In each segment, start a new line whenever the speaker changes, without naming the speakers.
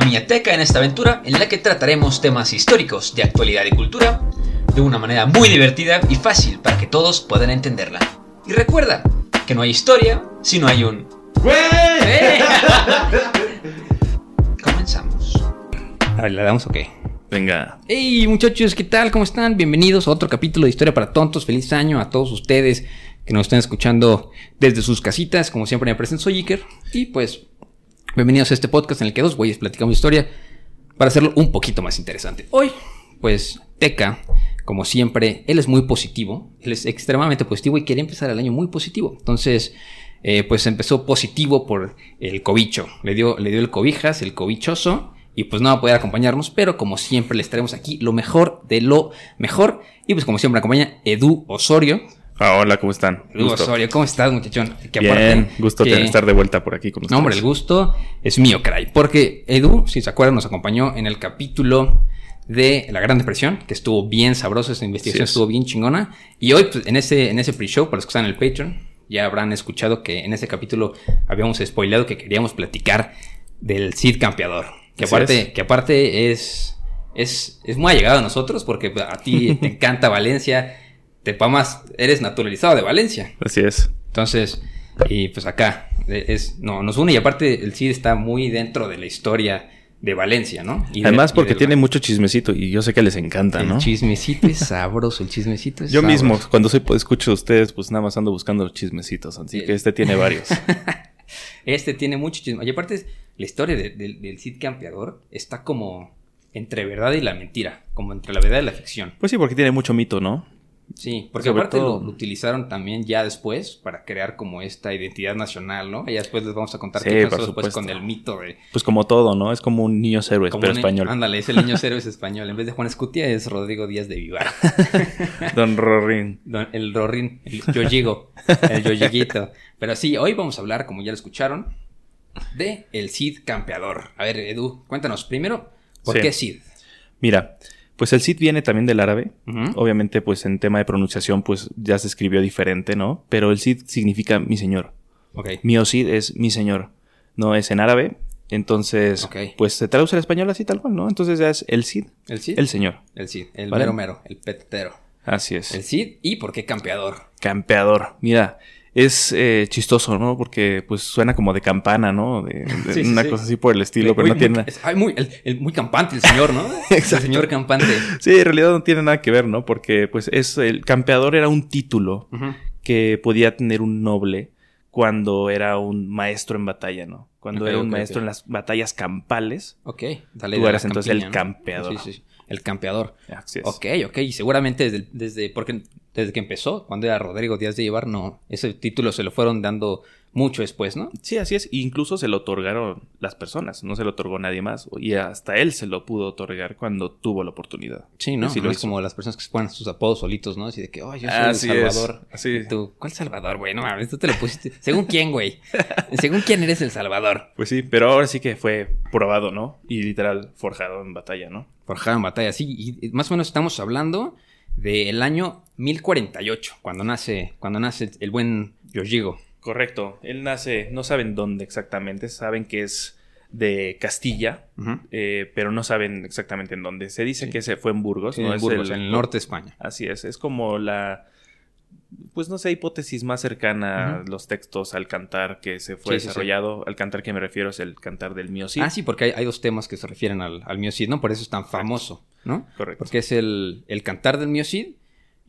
a Miateca en esta aventura en la que trataremos temas históricos de actualidad y cultura de una manera muy divertida y fácil para que todos puedan entenderla. Y recuerda que no hay historia si no hay un... ¡Eh! Comenzamos. A ver, ¿le damos o qué?
Venga.
Hey muchachos, ¿qué tal? ¿Cómo están? Bienvenidos a otro capítulo de Historia para Tontos. Feliz año a todos ustedes que nos están escuchando desde sus casitas. Como siempre me presento, soy Iker. Y pues, bienvenidos a este podcast en el que dos güeyes platicamos historia para hacerlo un poquito más interesante. Hoy, pues, Teca, como siempre, él es muy positivo. Él es extremadamente positivo y quiere empezar el año muy positivo. Entonces, eh, pues empezó positivo por el cobicho. Le dio, le dio el cobijas, el cobichoso y pues no va a poder acompañarnos, pero como siempre les traemos aquí lo mejor de lo mejor. Y pues como siempre acompaña Edu Osorio.
Ah, hola, ¿cómo están?
Edu
Gusto.
Osorio, ¿cómo estás, muchachón? Que
Bien, gusto
que-
tener- estar de vuelta por aquí con ustedes.
No, hombre, el gusto es mío, caray. Porque Edu, si se acuerdan, nos acompañó en el capítulo de la Gran Depresión, que estuvo bien sabroso, esa investigación estuvo bien chingona. Y hoy, pues, en ese, en ese pre-show, para los que están en el Patreon, ya habrán escuchado que en ese capítulo habíamos spoileado que queríamos platicar del Cid Campeador. Que
Así
aparte,
es.
que aparte es, es, es muy allegado a nosotros, porque a ti te encanta Valencia, te pamas, eres naturalizado de Valencia.
Así es.
Entonces, y pues acá eh, es, no, nos une y aparte el Cid está muy dentro de la historia de Valencia, ¿no? Y
Además, porque tiene mucho chismecito y yo sé que les encanta,
el
¿no?
chismecito es sabroso, el chismecito es
Yo
sabroso.
mismo, cuando soy escucho a ustedes, pues nada más ando buscando los chismecitos. Así
Sí.
que este tiene varios.
Este tiene mucho chisme. Y aparte, la historia de- de- del Cid Campeador está como entre verdad y la mentira, como entre la verdad y la ficción.
Pues sí, porque tiene mucho mito, ¿no?
Sí, porque
Sobre
aparte
todo-
lo, utilizaron también ya después para crear como esta identidad nacional, ¿no? Y después les vamos a contar
Sí,
qué pasó después con el mito de,
Pues como todo, ¿no? Es como un niño héroe,
Como
pero
un-
español.
Ándale, es el niño héroe es español. En vez de Juan Escutia es Rodrigo Díaz de Vivar.
Don Rorín.
Don- el Rorín, el Yoyigo, el Yoyiguito. Pero sí, hoy vamos a hablar, como ya lo escucharon, de el Cid campeador. A ver, Edu, cuéntanos primero, ¿por
Sí.
qué Cid?
Mira, pues el Cid viene también del árabe. Obviamente, pues en tema de pronunciación, pues ya se escribió diferente, ¿no? Pero el Cid significa mi señor.
Ok.
Mio Cid es mi señor. No es en árabe. Entonces,
Ok.
pues se traduce al español así tal cual, ¿no? Entonces ya es el Cid,
¿El Cid?
el señor.
El Cid, el
¿Vale?
mero mero, el petero.
Así es.
El Cid y por qué campeador.
Campeador. Mira, es eh, chistoso, ¿no? Porque pues suena como de campana, ¿no? De, de
Sí, sí,
una
sí.
cosa así por el estilo, pero
Muy-
no tiene
muy-
nada.
es- muy, el, el muy campante el señor, ¿no?
Exacto.
El señor campante.
Sí, en realidad no tiene nada que ver, ¿no? Porque pues es el campeador era un título que podía tener un noble cuando era un maestro en batalla, ¿no? Cuando era un maestro en las batallas campales.
Ok, dale.
Tú eres entonces el campeador.
Sí, sí, el campeador.
Así es.
Ok, ok, y seguramente desde, desde, porque desde que empezó, cuando era Rodrigo Díaz de Llevar, no, ese título se lo fueron dando mucho después, ¿no?
Sí, así es. Incluso se lo otorgaron las personas, no se lo otorgó nadie más. Y hasta él se lo pudo otorgar cuando tuvo la oportunidad.
Sí, ¿no?
Sí,
no
lo
es
hizo.
como las personas que se ponen sus apodos solitos, ¿no? Así de que, oh, yo soy
Así
el
es,
Salvador.
así.
Y tú, ¿cuál Salvador, güey? No mames, tú te lo pusiste. ¿Según quién, güey? ¿Según quién eres el Salvador?
Pues sí, pero ahora sí que fue probado, ¿no? Y literal forjado en batalla, ¿no?
Forjado en batalla, sí. Y más o menos estamos hablando del año 1048, cuando nace, cuando nace el buen Yoyigo.
Correcto. Él nace, no saben dónde exactamente, saben que es de Castilla, eh, pero no saben exactamente en dónde. Se dice
Sí.
que se fue en Burgos,
Sí,
¿no?
en
Es
Burgos, en el norte de España.
Así es, es como la, pues no sé, hipótesis más cercana a los textos al cantar que se fue
Sí,
desarrollado. Al cantar que me refiero es el cantar del sí.
Ah, sí, porque hay, hay dos temas que se refieren al, al Mío Cid, ¿no? Por eso es tan famoso, ¿no?
Correcto.
Porque es el, el cantar del Mío Cid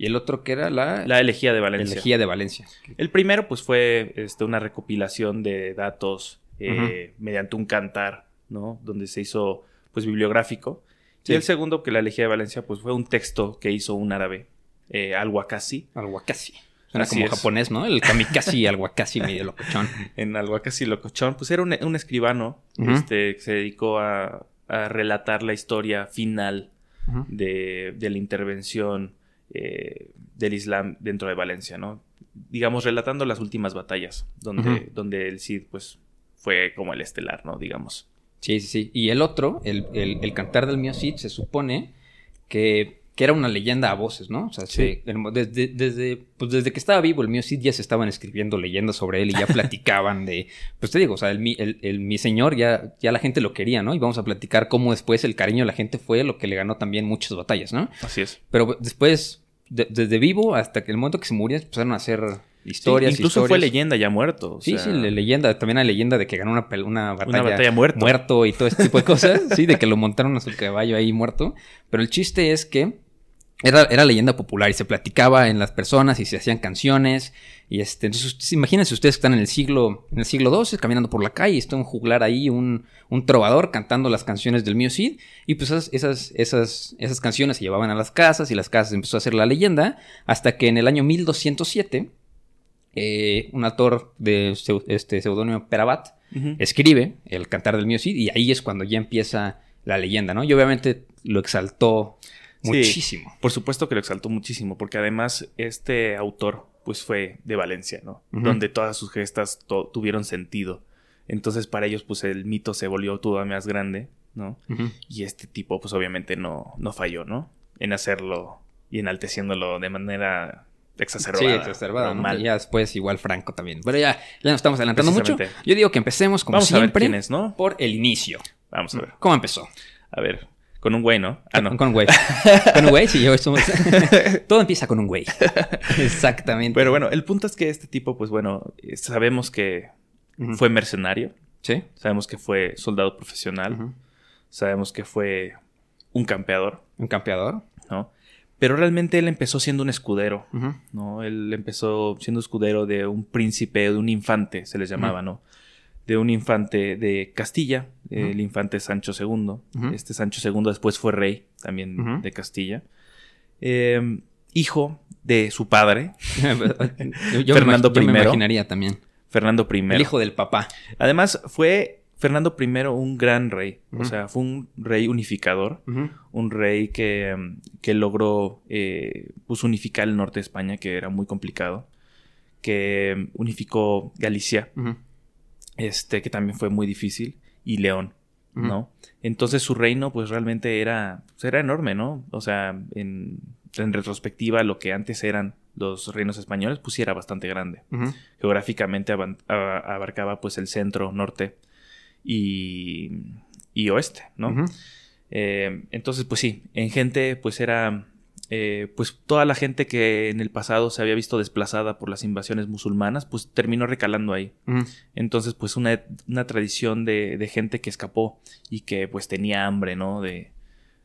Y el otro que era la,
La elegía de Valencia.
elegía de Valencia.
El primero, pues, fue este, una recopilación de datos eh, mediante un cantar, ¿no? Donde se hizo, pues, bibliográfico.
Sí.
Y el segundo, que la elegía de Valencia, pues, fue un texto que hizo un árabe, eh, al-Wakasi.
Al-Wakasi.
Así
como
es.
japonés, ¿no? El kamikaze al-Wakasi medio locochón.
En al-Wakasi Locochón, pues, era un, un escribano este, que se dedicó a, a relatar la historia final de, de la intervención eh, del Islam dentro de Valencia, ¿no? Digamos, relatando las últimas batallas, donde, donde el Cid, pues, fue como el estelar, ¿no? Digamos.
Sí, sí, sí. Y el otro, el, el- el cantar del mío Cid, se supone que, que era una leyenda a voces, ¿no? O sea, se- el- desde, desde, pues desde que estaba vivo el mío Cid ya se estaban escribiendo leyendas sobre él y ya platicaban de, pues te digo, o sea, el, mi- el- el mi señor ya, ya la gente lo quería, ¿no? Y vamos a platicar cómo después el cariño de la gente fue lo que le ganó también muchas batallas, ¿no?
Así es.
Pero después, de- desde vivo hasta que el momento que se murió, empezaron a hacer historias.
Sí, incluso fue leyenda ya muerto. o
Sí,
sea,
sí, la leyenda, también hay leyenda de que ganó una, una batalla,
batalla muerto.
muerto y todo este tipo de cosas, sí, de que lo montaron a su caballo ahí muerto, pero el chiste es que era, era leyenda popular y se platicaba en las personas y se hacían canciones y este, entonces imagínense ustedes que están en el siglo, en el siglo XII caminando por la calle y está un juglar ahí, un, un trovador cantando las canciones del mío Cid y pues esas, esas, esas, esas canciones se llevaban a las casas y las casas empezó a hacer la leyenda hasta que en el año 1207 eh, un autor de este seudónimo Perabat escribe el cantar del mío Cid y ahí es cuando ya empieza la leyenda, ¿no? Y obviamente lo exaltó
Sí.
muchísimo.
Por supuesto que lo exaltó muchísimo, porque además este autor, pues fue de Valencia, ¿no? Donde todas sus gestas tuvieron sentido. Entonces para ellos, pues el mito se volvió todavía más grande, ¿no? Y este tipo, pues obviamente no, no falló, ¿no? En hacerlo y enalteciéndolo de manera exacerbada.
Sí, exacerbada, ¿no? ya después igual Franco también. Pero ya, ya nos estamos adelantando mucho. Yo digo que empecemos como
Vamos a ver
siempre
quién es, ¿no?
por el inicio.
Vamos a ver.
¿Cómo empezó?
A ver, con un güey, ¿no? Ah, no.
Con, un güey. con un güey, sí, yo somos... Todo empieza con un güey. Exactamente.
Pero bueno, el punto es que este tipo, pues bueno, sabemos que fue mercenario,
Sí.
sabemos que fue soldado profesional, sabemos que fue un campeador,
Un campeador.
¿no? Pero realmente él empezó siendo un escudero. ¿no? Él empezó siendo escudero de un príncipe, de un infante, se les llamaba, ¿no? De un infante de Castilla, el infante Sancho II. Este Sancho II después fue rey también de Castilla. Eh, hijo de su padre,
yo,
Fernando
me, imag- yo me
I.
imaginaría también.
Fernando I.
El hijo del papá.
Además, fue Fernando I un gran rey. O sea, fue un rey unificador. Un rey que, mm, que logró eh, pues, unificar el norte de España, que era muy complicado. Que mm, unificó Galicia, este, que también fue muy difícil. Y León. ¿no? Entonces su reino, pues realmente era, pues, era enorme, ¿no? O sea, en, en retrospectiva, lo que antes eran los reinos españoles, pues sí era bastante grande geográficamente abarcaba pues el centro, norte y, y oeste, ¿no? Eh, entonces, pues sí, en gente pues era eh, pues toda la gente que en el pasado se había visto desplazada por las invasiones musulmanas, pues terminó recalando ahí. Entonces, pues una, una tradición de, de gente que escapó y que pues tenía hambre, ¿no? De,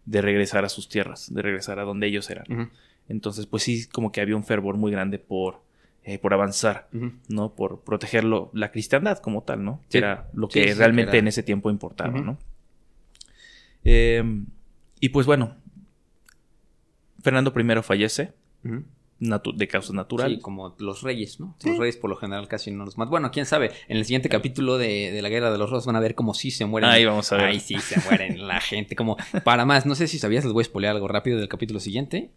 de regresar a sus tierras, de regresar a donde ellos eran. Entonces, pues sí, como que había un fervor muy grande por, eh, por avanzar. ¿no? Por protegerlo, la cristiandad como tal, ¿no?
Sí.
Que era lo que
sí,
realmente
que
en ese tiempo importaba. ¿no? Eh, y pues bueno, Fernando I fallece natu- de causas naturales.
Sí, como los reyes, ¿no? Los reyes por lo general casi no los matan. Bueno, quién sabe. En el siguiente capítulo de, de la Guerra de los Rosas van a ver cómo sí se mueren.
Ahí vamos a ver.
Ahí sí se mueren la gente. Como para más, no sé si sabías, les voy a spoilear algo rápido del capítulo siguiente.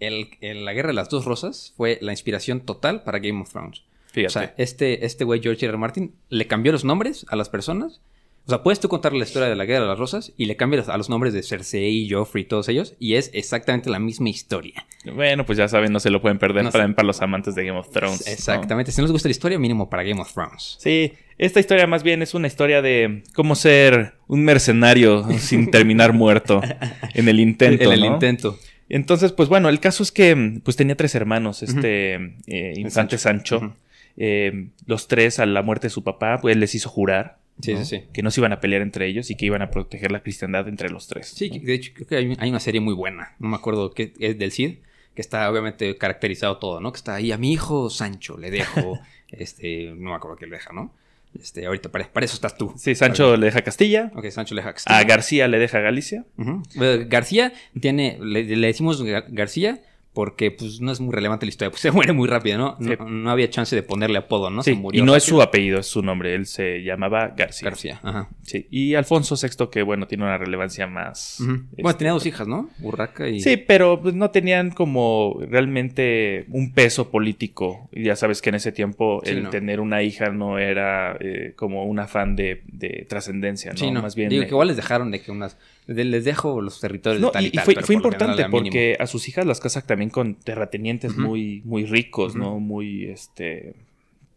El, el- la Guerra de las Dos Rosas fue la inspiración total para Game of Thrones.
Fíjate.
O sea, este, este güey George R. R. Martin le cambió los nombres a las personas. O sea, puedes tú contar la historia de la Guerra de las Rosas y le cambias a los nombres de Cersei, Joffrey y todos ellos y es exactamente la misma historia.
bueno, pues ya saben, no se lo pueden perder
No
para, los amantes de Game of Thrones. ¿no?
Exactamente. Si no les gusta la historia, mínimo para Game of Thrones.
Sí, esta historia más bien es una historia de cómo ser un mercenario sin terminar muerto en el intento.
en el
¿no?
intento.
Entonces, pues bueno, el caso es que pues tenía tres hermanos, este eh, infante Sancho. Eh, los tres, a la muerte de su papá, pues les hizo jurar
Sí,
¿no?
sí, sí.
que no se iban a pelear entre ellos y que iban a proteger la cristiandad entre los tres.
Sí, que de hecho creo que hay, una serie muy buena. No me acuerdo qué es del Cid. que está obviamente caracterizado todo, ¿no? Que está ahí a mi hijo Sancho, le dejo, este, no me acuerdo qué le deja, ¿no? Este, ahorita para, para eso estás tú.
Sí, Sancho le deja Castilla.
Ok, Sancho le deja Castilla.
A García le deja Galicia.
Ujú. Eh, García tiene, le, le decimos Gar- García porque pues no es muy relevante la historia, pues se muere muy rápido, ¿no?
Sí.
No, no había chance de ponerle apodo, ¿no?
Sí,
Se murió
y no es su apellido, es su nombre. Él se llamaba García.
García, ajá.
Sí. Y Alfonso VI, que bueno, tiene una relevancia más.
Ujú.
este,
Bueno, tenía dos hijas, ¿no? Urraca y...
Sí, pero pues, no tenían como realmente un peso político. Y ya sabes que en ese tiempo
Sí,
el
no.
tener una hija no era eh, como un afán de, de trascendencia, ¿no?
Sí, no.
Más bien.
Digo
eh,
que igual les dejaron de que unas... de- les dejo los territorios
no,
de tal y,
y, y
tal,
fue,
por
importante porque a sus hijas las casan también con terratenientes muy, muy ricos. ¿no? Muy, este,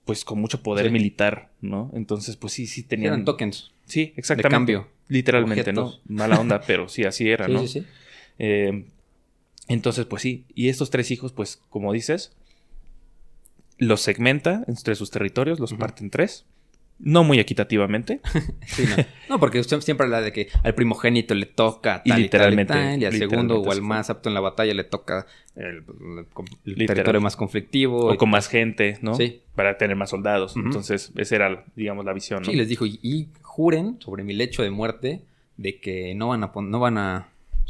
pues con mucho poder
Sí.
militar, ¿no? Entonces, pues sí, sí tenían...
Eran tokens.
Sí, exactamente.
cambio.
Literalmente,
Objetos.
¿no? Mala onda, pero sí, así era,
Sí,
¿no?
sí, sí.
Eh, entonces, pues sí. Y estos tres hijos, pues, como dices, los segmenta entre sus territorios, los
Ujú.
parte en tres. No muy equitativamente.
Sí, no. No, porque usted siempre habla de que al primogénito le toca tal y,
literalmente-
tal y, tal, y al segundo o al más apto en la batalla le toca el, territorio más conflictivo.
o con más gente, ¿no?
Sí.
Para tener más soldados. Entonces, esa era, digamos, la visión, ¿no?
Sí, les dijo, y, juren sobre mi lecho de muerte de que no van a, no van a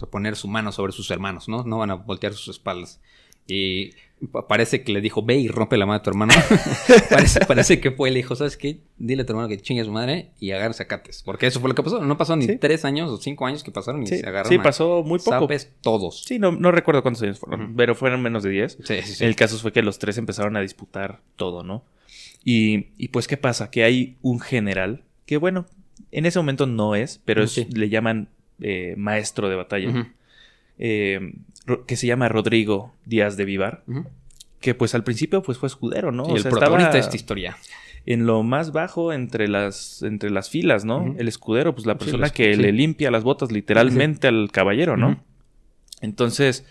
poner su mano sobre sus hermanos, ¿no? No van a voltear sus espaldas. Y parece que le dijo, ve y rompe la mano a tu hermano. parece, parece que fue, le dijo, ¿sabes qué? Dile a tu hermano que chingue a su madre y agarre sacates. Porque eso fue lo que pasó. No pasó ni
Sí.
tres años o cinco años que pasaron y
Sí,
se agarraron
sí, pasó muy poco.
zapes todos.
Sí, no, no recuerdo cuántos años fueron, pero fueron menos de 10.
Sí, sí, sí.
El caso fue que los tres empezaron a disputar todo, ¿no? Y, y pues, ¿qué pasa? Que hay un general que, bueno, en ese momento no es, pero es- le llaman eh, maestro de batalla, eh, que se llama Rodrigo Díaz de Vivar, que pues al principio pues fue escudero, ¿no? O
el
sea,
protagonista de esta historia.
en lo más bajo entre las, entre las filas, ¿no? El escudero, pues la
Sí,
persona
los-
que
sí.
le limpia las botas literalmente al caballero, ¿no? Entonces,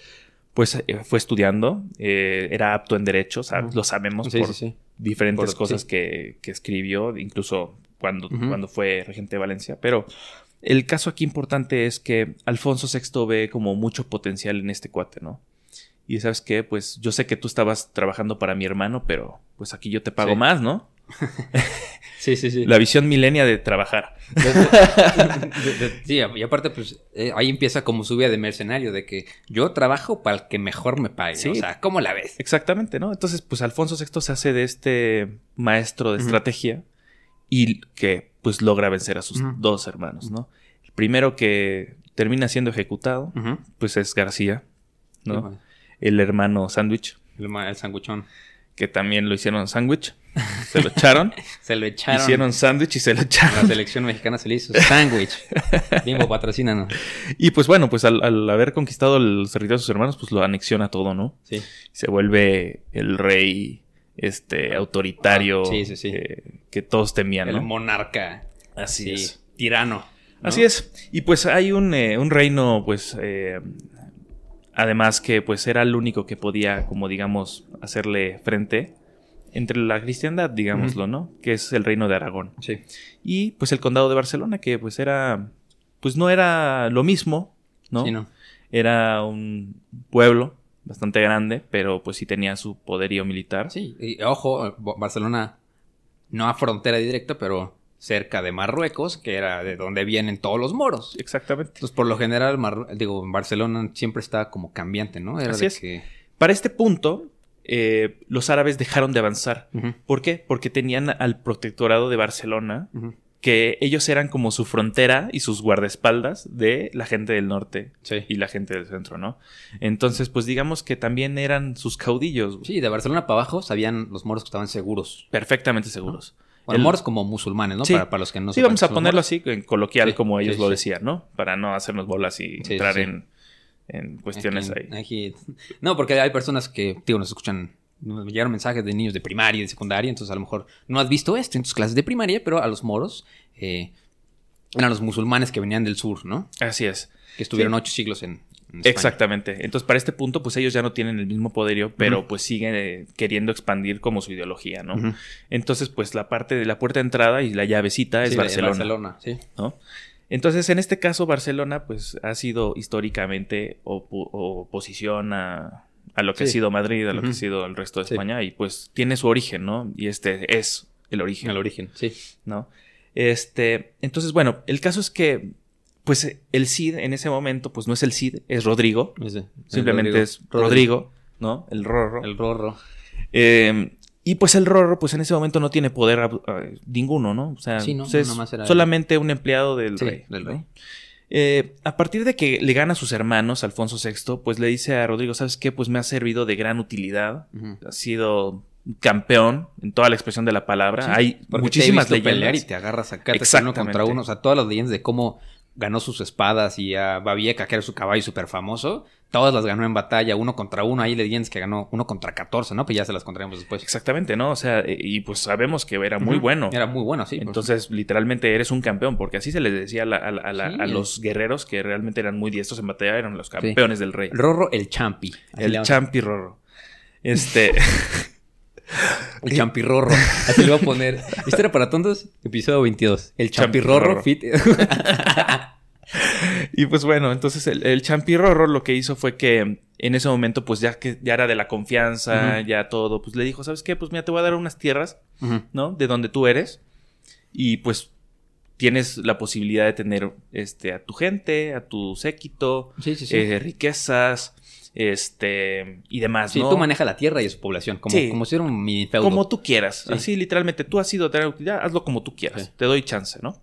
pues eh, fue estudiando, eh, era apto en derecho, lo sabemos por diferentes
Por-
cosas que, que escribió, incluso cuando, cuando fue regente de Valencia. Pero el caso aquí importante es que Alfonso VI ve como mucho potencial en este cuate, ¿no? Y sabes qué, pues yo sé que tú estabas trabajando para mi hermano, pero pues aquí yo te pago
Sí.
más, ¿no?
Sí, sí, sí.
La visión milenia de trabajar.
De- de- sí, y aparte, pues eh, ahí empieza como su vida de mercenario, de que yo trabajo para el que mejor me pague.
Sí.
O sea, ¿cómo la ves?
Exactamente, ¿no? Entonces, pues Alfonso VI se hace de este maestro de estrategia y que pues logra vencer a sus dos hermanos, ¿no? El primero que termina siendo ejecutado, pues es García, ¿no?
Bueno,
El hermano Sándwich,
el, el sanguchón.
que también lo hicieron sándwich, se lo echaron,
Se lo echaron.
hicieron sándwich y se lo
La
echaron.
selección mexicana se le hizo sándwich. Bimbo, patrocínanos.
Y pues bueno, pues al, al haber conquistado los territorios de sus hermanos, pues lo anexiona todo, ¿no?
Sí.
Se vuelve el rey este autoritario
Ah, sí, sí, sí.
eh, que todos temían,
El
¿no?
monarca.
Así
sí,
es.
Tirano. ¿no?
Así es. Y pues hay un, eh, un reino, pues, eh, además que pues era el único que podía, como digamos, hacerle frente entre la cristiandad, digámoslo, ¿no? Que es el reino de Aragón.
Sí.
Y pues el condado de Barcelona, que pues era, pues no era lo mismo, ¿no?
Sí, no.
Era un pueblo bastante grande, pero pues sí tenía su poderío militar.
Sí, y ojo, Barcelona no a frontera directa, pero cerca de Marruecos, que era de donde vienen todos los moros.
Exactamente.
Entonces, por lo general, digo, Barcelona siempre estaba como cambiante, ¿no? Era
Así
de
es.
que...
Para este punto, eh, los árabes dejaron de avanzar. ¿Por qué? Porque tenían al protectorado de Barcelona. Que ellos eran como su frontera y sus guardaespaldas de la gente del norte
Sí.
y la gente del centro, ¿no? Entonces, pues digamos que también eran sus caudillos,
Sí, de Barcelona para abajo sabían los moros que estaban seguros.
perfectamente seguros.
Bueno,
El-
moros como musulmanes, ¿no?
Sí.
Para, para los que no
sí, vamos a ponerlo
moros.
así, en coloquial,
Sí,
como ellos lo decían, ¿no? Para no hacernos bolas y entrar. En, en cuestiones
Aquí-
ahí.
aquí- No, porque hay personas que, digo, nos escuchan, nos llegaron mensajes de niños de primaria y de secundaria, entonces a lo mejor no has visto esto en tus clases de primaria, pero a los moros eh, eran los musulmanes que venían del sur, ¿no?
Así es.
Que estuvieron
Sí.
ocho siglos en.
Exactamente. Entonces, para este punto, pues ellos ya no tienen el mismo poderío, pero pues siguen eh, queriendo expandir como su ideología, ¿no? Entonces, pues la parte de la puerta de entrada y la llavecita es
Sí,
Barcelona,
Barcelona, sí.
¿no? Entonces, en este caso, Barcelona, pues ha sido históricamente opo- oposición a, a lo que ha sido Madrid, a lo que ha sido el resto de
Sí.
España, y pues tiene su origen, ¿no? Y este es el origen.
El origen, sí.
¿no? Este, entonces, bueno, el caso es que, pues, el Cid en ese momento, pues no es el Cid, es Rodrigo. Simplemente es Rodrigo, ¿no? El Rorro.
El Rorro.
Eh, y pues el Rorro, pues en ese momento no tiene poder eh, ninguno, ¿no? O sea,
Sí, no,
pues, es solamente un empleado del
Sí,
rey.
del
¿no? Eh, a partir de que le gana a sus hermanos, Alfonso VI, pues le dice a Rodrigo, ¿sabes qué? Pues me ha servido de gran utilidad. Ha sido campeón en toda la expresión de la palabra.
Sí,
Hay muchísimas
te he visto
leyendas.
pelear y te agarras acá te uno contra uno. O sea, todas las leyendas de cómo ganó sus espadas y a Babieca, que era su caballo súper famoso, todas las ganó en batalla, uno contra uno. Hay leyendas que ganó uno contra 14, ¿no? Pues ya se las contaremos después.
Exactamente, ¿no? O sea, y pues sabemos que era muy bueno.
Era muy bueno, sí. pues.
Entonces, literalmente eres un campeón, porque así se les decía a, la- a la- a la-
Sí.
a los guerreros que realmente eran muy diestros en batalla, eran los campeones del rey.
Rorro el Champi. Le
El champi rorro. Este,
El Champirrorro. Así le voy a poner. Historia para tontos, episodio 22. El
Champirrorro.
Champirrorro fit.
y pues bueno, entonces el, el champi rorro lo que hizo fue que en ese momento, pues ya que ya era de la confianza, ya todo, pues le dijo, ¿sabes qué? Pues mira, te voy a dar unas tierras. ¿no? De donde tú eres. Y pues tienes la posibilidad de tener este, a tu gente, a tu séquito,
Sí, sí, sí.
eh, riquezas, este, y demás,
sí,
¿no?
tú manejas la tierra y su población, como,
Sí.
como si fuera un mini feudo.
Como tú quieras.
Sí.
Así, literalmente, tú has sido de utilidad, hazlo como tú quieras.
Sí.
Te doy chance, ¿no?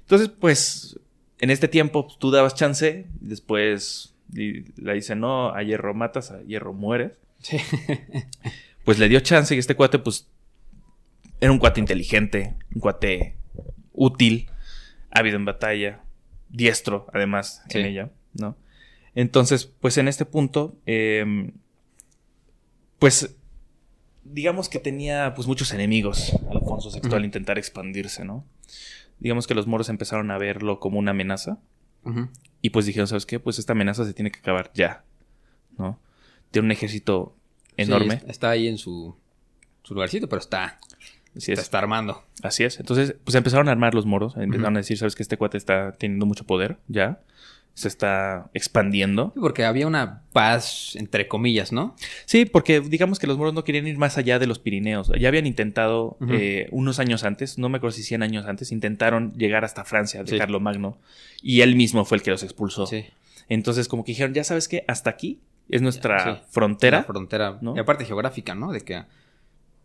Entonces, pues, en este tiempo, pues, tú dabas chance, después le dice, no, a hierro matas, a hierro mueres.
Sí.
Pues le dio chance y este cuate, pues, era un cuate inteligente, un cuate útil, ávido en batalla, diestro, además, en ella, ¿no? Entonces, pues en este punto, eh, pues digamos que tenía pues muchos enemigos Alfonso VI al intentar expandirse, ¿no? Digamos que los moros empezaron a verlo como una amenaza y pues dijeron, ¿sabes qué? Pues esta amenaza se tiene que acabar ya, ¿no? Tiene un ejército enorme,
Sí, está ahí en su, su lugarcito, pero está,
así
se
es.
está armando.
Así es. Entonces, pues empezaron a armar los moros. Empezaron a decir, sabes que este cuate está teniendo mucho poder ya. Se está expandiendo.
Sí, porque había una paz, entre comillas, ¿no?
Sí, porque digamos que los moros no querían ir más allá de los Pirineos. Ya habían intentado eh, unos años antes, no me acuerdo si 100 años antes, intentaron llegar hasta Francia de
Sí.
Carlomagno. Y él mismo fue el que los expulsó.
Sí.
Entonces, como que dijeron, ya sabes que hasta aquí es nuestra frontera.
La frontera.
¿no?
Y aparte geográfica, ¿no? De que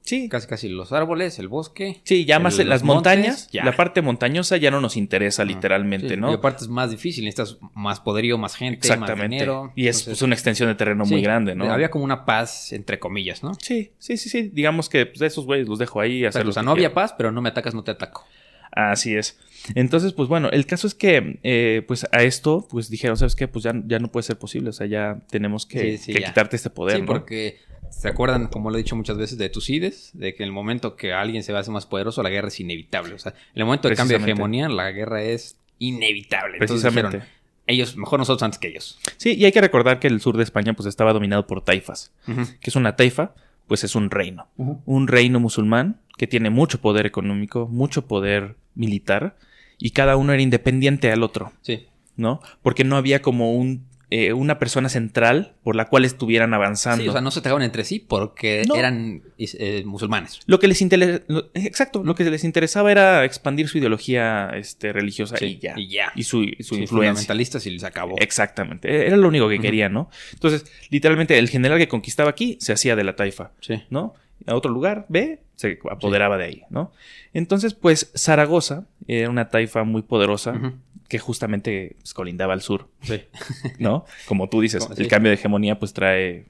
Sí,
casi casi los árboles, el bosque.
sí, ya más
el-
las
montes,
montañas,
ya.
la parte montañosa ya no nos interesa literalmente,
Sí,
¿no?
Y aparte es más difícil, necesitas más poderío, más gente, más
Exactamente.
dinero.
y es
Entonces,
pues, una extensión de terreno muy grande, ¿no?
Había como una paz, entre comillas, ¿no?
Sí, sí, sí, sí. Digamos que pues, esos güeyes los dejo ahí a hacer
o sea, no había paz, pero no me atacas, no te ataco.
Así es. Entonces, pues bueno, el caso es que, eh, pues a esto, pues dijeron, ¿sabes qué? Pues ya, ya no puede ser posible, o sea, ya tenemos que,
Sí, sí,
que
ya.
quitarte este poder,
sí,
¿no?
porque se acuerdan, como lo he dicho muchas veces, de Tucides, de que en el momento que alguien se va a hacer más poderoso, la guerra es inevitable. O sea, en el momento de cambio de hegemonía, la guerra es inevitable. Entonces
Precisamente.
dijeron, ellos, mejor nosotros antes que ellos.
Sí, y hay que recordar que el sur de España, pues estaba dominado por taifas. que es una taifa? Pues es un reino. Un reino musulmán que tiene mucho poder económico, mucho poder militar, y cada uno era independiente al otro.
Sí.
¿no? Porque no había como un, eh, una persona central por la cual estuvieran avanzando.
Sí, o sea, no se atacaban entre sí porque
No.
eran eh, musulmanes.
Lo que les interesa, exacto, lo que les interesaba era expandir su ideología este, religiosa
Sí,
y ya.
y ya.
Y su, y su
Sí,
influencia.
fundamentalistas y les acabó.
Exactamente. Era lo único que querían, ¿no? Entonces, literalmente, el general que conquistaba aquí se hacía de la taifa,
Sí.
¿no? A otro lugar, ve, se apoderaba de ahí, ¿no? Entonces, pues, Zaragoza era una taifa muy poderosa
Ujú.
Que justamente pues, colindaba al sur,
Sí.
¿no? Como tú dices, el cambio de hegemonía pues trae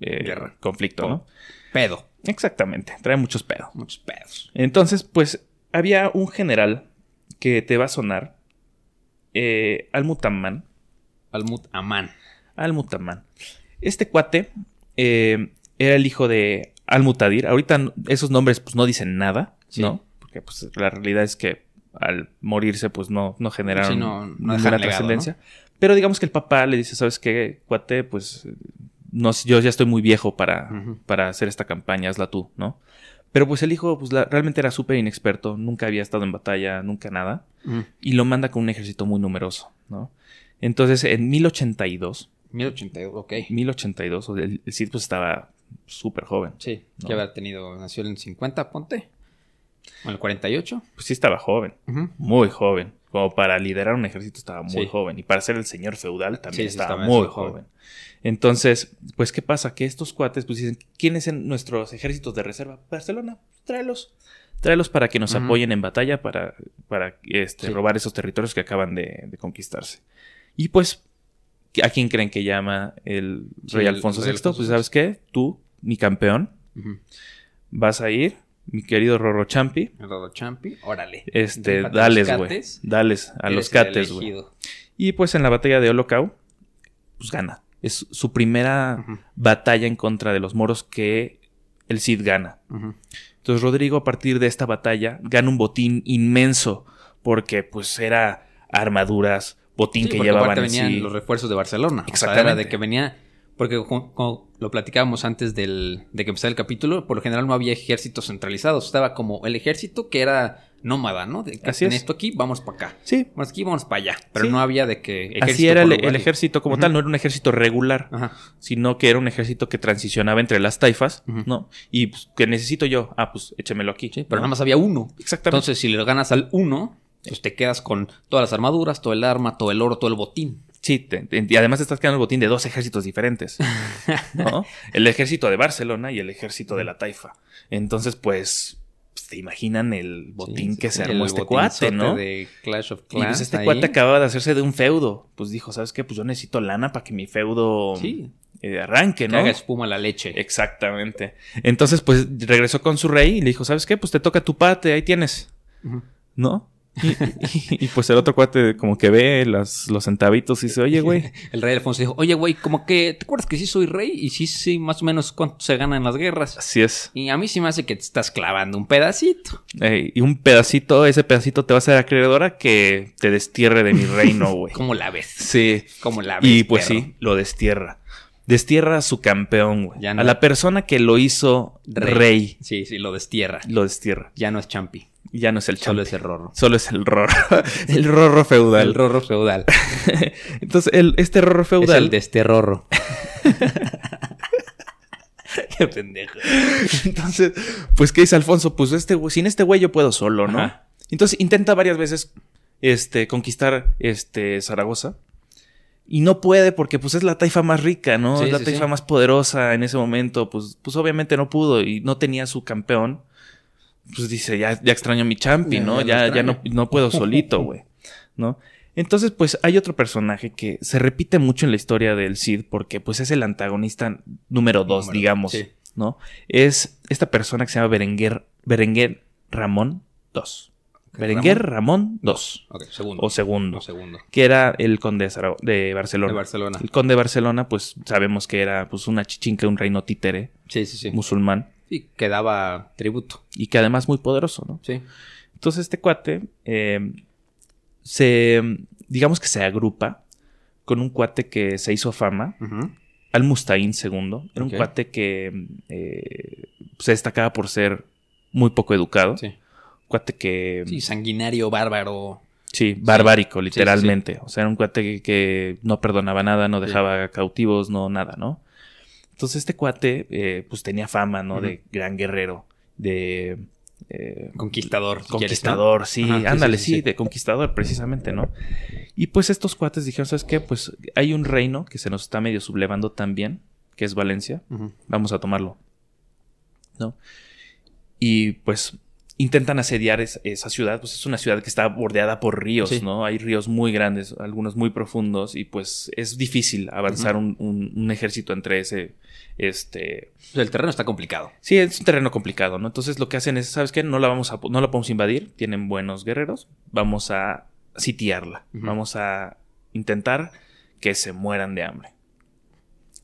eh,
Guerra.
conflicto, ¿no?
Pedo.
Exactamente, trae muchos pedos.
Muchos pedos.
Entonces, pues había un general que te va a sonar, eh, Al-Mutamman.
Almut Amán.
Al-Mutamman. Este cuate eh, era el hijo de Al-Mutadir. Ahorita esos nombres pues no dicen nada,
Sí.
¿no? Porque pues la realidad es que al morirse pues no, no generaron
Sí, no- no
ninguna trascendencia. Pero digamos que el papá le dice, ¿sabes qué, cuate? Pues no, yo ya estoy muy viejo para, para hacer esta campaña, hazla tú, ¿no? Pero pues el hijo pues la- realmente era súper inexperto, nunca había estado en batalla, nunca nada
Ujú.
y lo manda con un ejército muy numeroso, ¿no? Entonces, en 1082,
1082, ok.
1082. o El, el Cid pues estaba súper joven.
Sí,
No.
que habrá tenido, nació en el 50, ponte. O en el 48.
Pues sí estaba joven. Muy joven. Como para liderar un ejército estaba muy
Sí.
joven. Y para ser el señor feudal también
Sí, sí,
estaba muy joven.
joven.
Entonces, pues, ¿qué pasa? Que estos cuates, pues dicen, ¿quiénes en nuestros ejércitos de reserva? Barcelona, tráelos. Tráelos para que nos apoyen en batalla para, para este, robar esos territorios que acaban de, de conquistarse. Y pues, ¿a quién creen que llama el rey Alfonso VI?
Alfonso
Pues. ¿sabes qué? Tú, mi campeón, vas a ir, mi querido Rorro Champi.
Rodo Champi, órale.
Este, dales, güey. Dales a los cates, güey. Y pues en la batalla de Holocau, pues gana. Es su primera batalla en contra de los moros que el Cid gana. Entonces Rodrigo a partir de esta batalla gana un botín inmenso porque pues era armaduras, botín
Sí,
que llevaban
venían
sí.
los refuerzos de Barcelona. O sea,
Exactamente.
era de que venía. Porque como, como lo platicábamos antes del, de que empezara el capítulo, por lo general no había ejércitos centralizados. Estaba como el ejército que era nómada, ¿no? De que
Así
en
es.
esto aquí, vamos para acá.
Sí,
Vamos aquí, vamos para allá. Pero
Sí.
no había de que ejército
así era el, ejército como tal, no era un ejército regular,
Ajá.
sino que era un ejército que transicionaba entre las taifas. ¿no? Y pues, que necesito yo, ah, pues échemelo aquí.
Sí, pero
¿no?
nada más había uno.
Exactamente.
Entonces, si le ganas al uno, pues te quedas con todas las armaduras, todo el arma, todo el oro, todo el botín.
Sí, te- te- y además te estás quedando el botín de dos ejércitos diferentes, ¿no? el ejército de Barcelona y el ejército de la Taifa. Entonces, pues, pues, te imaginan el botín
Sí,
que se armó este cuate, ¿no?
De Clash of
Y
Clans.
pues este
ahí.
cuate acababa de hacerse de un feudo. Pues dijo, ¿sabes qué? Pues yo necesito lana para que mi feudo
Sí.
eh, arranque,
Que
¿no?
haga espuma la leche.
Exactamente. Entonces, pues regresó con su rey y le dijo, ¿sabes qué? Pues te toca tu pate, ahí tienes. ¿no? Y, y- y, pues el otro cuate como que ve las, los centavitos y dice, oye, güey,
El rey Alfonso dijo, oye, güey, como que, ¿te acuerdas que sí soy rey? Y sí, sí, más o menos cuánto se gana en las guerras.
así es.
Y a mí sí me hace que te estás clavando un pedacito.
Y un pedacito, ese pedacito te va a ser acreedora que te destierre de mi reino, güey.
¿Cómo la ves?
Sí.
¿Cómo la ves?
Y pues
perro?
sí, lo destierra. Destierra a su campeón, güey.
No-
A la persona que lo hizo rey.
Sí, sí, lo destierra.
lo destierra.
Ya no es champi.
Ya no es el
Solo
champi.
es el rorro.
Solo es el rorro. el rorro feudal.
El rorro feudal.
Entonces, el- este rorro
es
feudal.
el de este rorro. Qué pendejo.
Entonces, pues, ¿qué dice Alfonso? Pues este güey- sin este güey yo puedo solo, ¿no?
Ajá.
Entonces intenta varias veces este, conquistar este, Zaragoza. Y no puede porque pues es la taifa más rica, ¿no?
Sí,
es la
sí,
taifa
sí.
más poderosa en ese momento. Pues, pues obviamente no pudo y no tenía su campeón. Pues dice, ya, ya extraño a mi champi, ¿no?
ya
Ya, ya no, no puedo solito, güey. ¿No? Entonces, pues hay otro personaje que se repite mucho en la historia del Cid porque pues es el antagonista número dos,
Número,
digamos,
sí.
¿no? Es esta persona que se llama Berenguer, Berenguer Ramón II. Berenguer Ramón II.
Ok, segundo.
O segundo.
O segundo.
Que era el conde de, Barcelona.
De Barcelona.
El conde de Barcelona, pues sabemos que era pues una chichinca, un reino títere
Sí, sí, sí.
musulmán.
Sí, que daba tributo.
Y que además muy poderoso, ¿no?
Sí.
Entonces este cuate eh, se, digamos que se agrupa con un cuate que se hizo fama,
Ujú.
Al Mustaín II. Era un cuate que eh, se destacaba por ser muy poco educado.
Sí.
Cuate que...
Sí, sanguinario, bárbaro.
Sí, barbárico,
Sí,
literalmente. O sea, era un cuate que, que no perdonaba nada, no dejaba cautivos, no nada, ¿no? Entonces este cuate, eh, pues tenía fama, ¿no? De gran guerrero, de... eh,
Conquistador. si quieres, ¿no?
Conquistador, sí,
Ajá,
ándale,
sí,
de conquistador, precisamente, ¿no? Y pues estos cuates dijeron, ¿sabes qué? Pues hay un reino que se nos está medio sublevando también, que es Valencia, vamos a tomarlo, ¿no? Y pues intentan asediar es- esa ciudad, pues es una ciudad que está bordeada por ríos,
Sí.
¿no? Hay ríos muy grandes, algunos muy profundos, y pues es difícil avanzar un, un- un ejército entre ese, este,
Pues el terreno está complicado.
Sí, es un terreno complicado, ¿no? Entonces lo que hacen es, ¿sabes qué? No la vamos a, no la podemos invadir, tienen buenos guerreros, vamos a sitiarla, vamos a intentar que se mueran de hambre.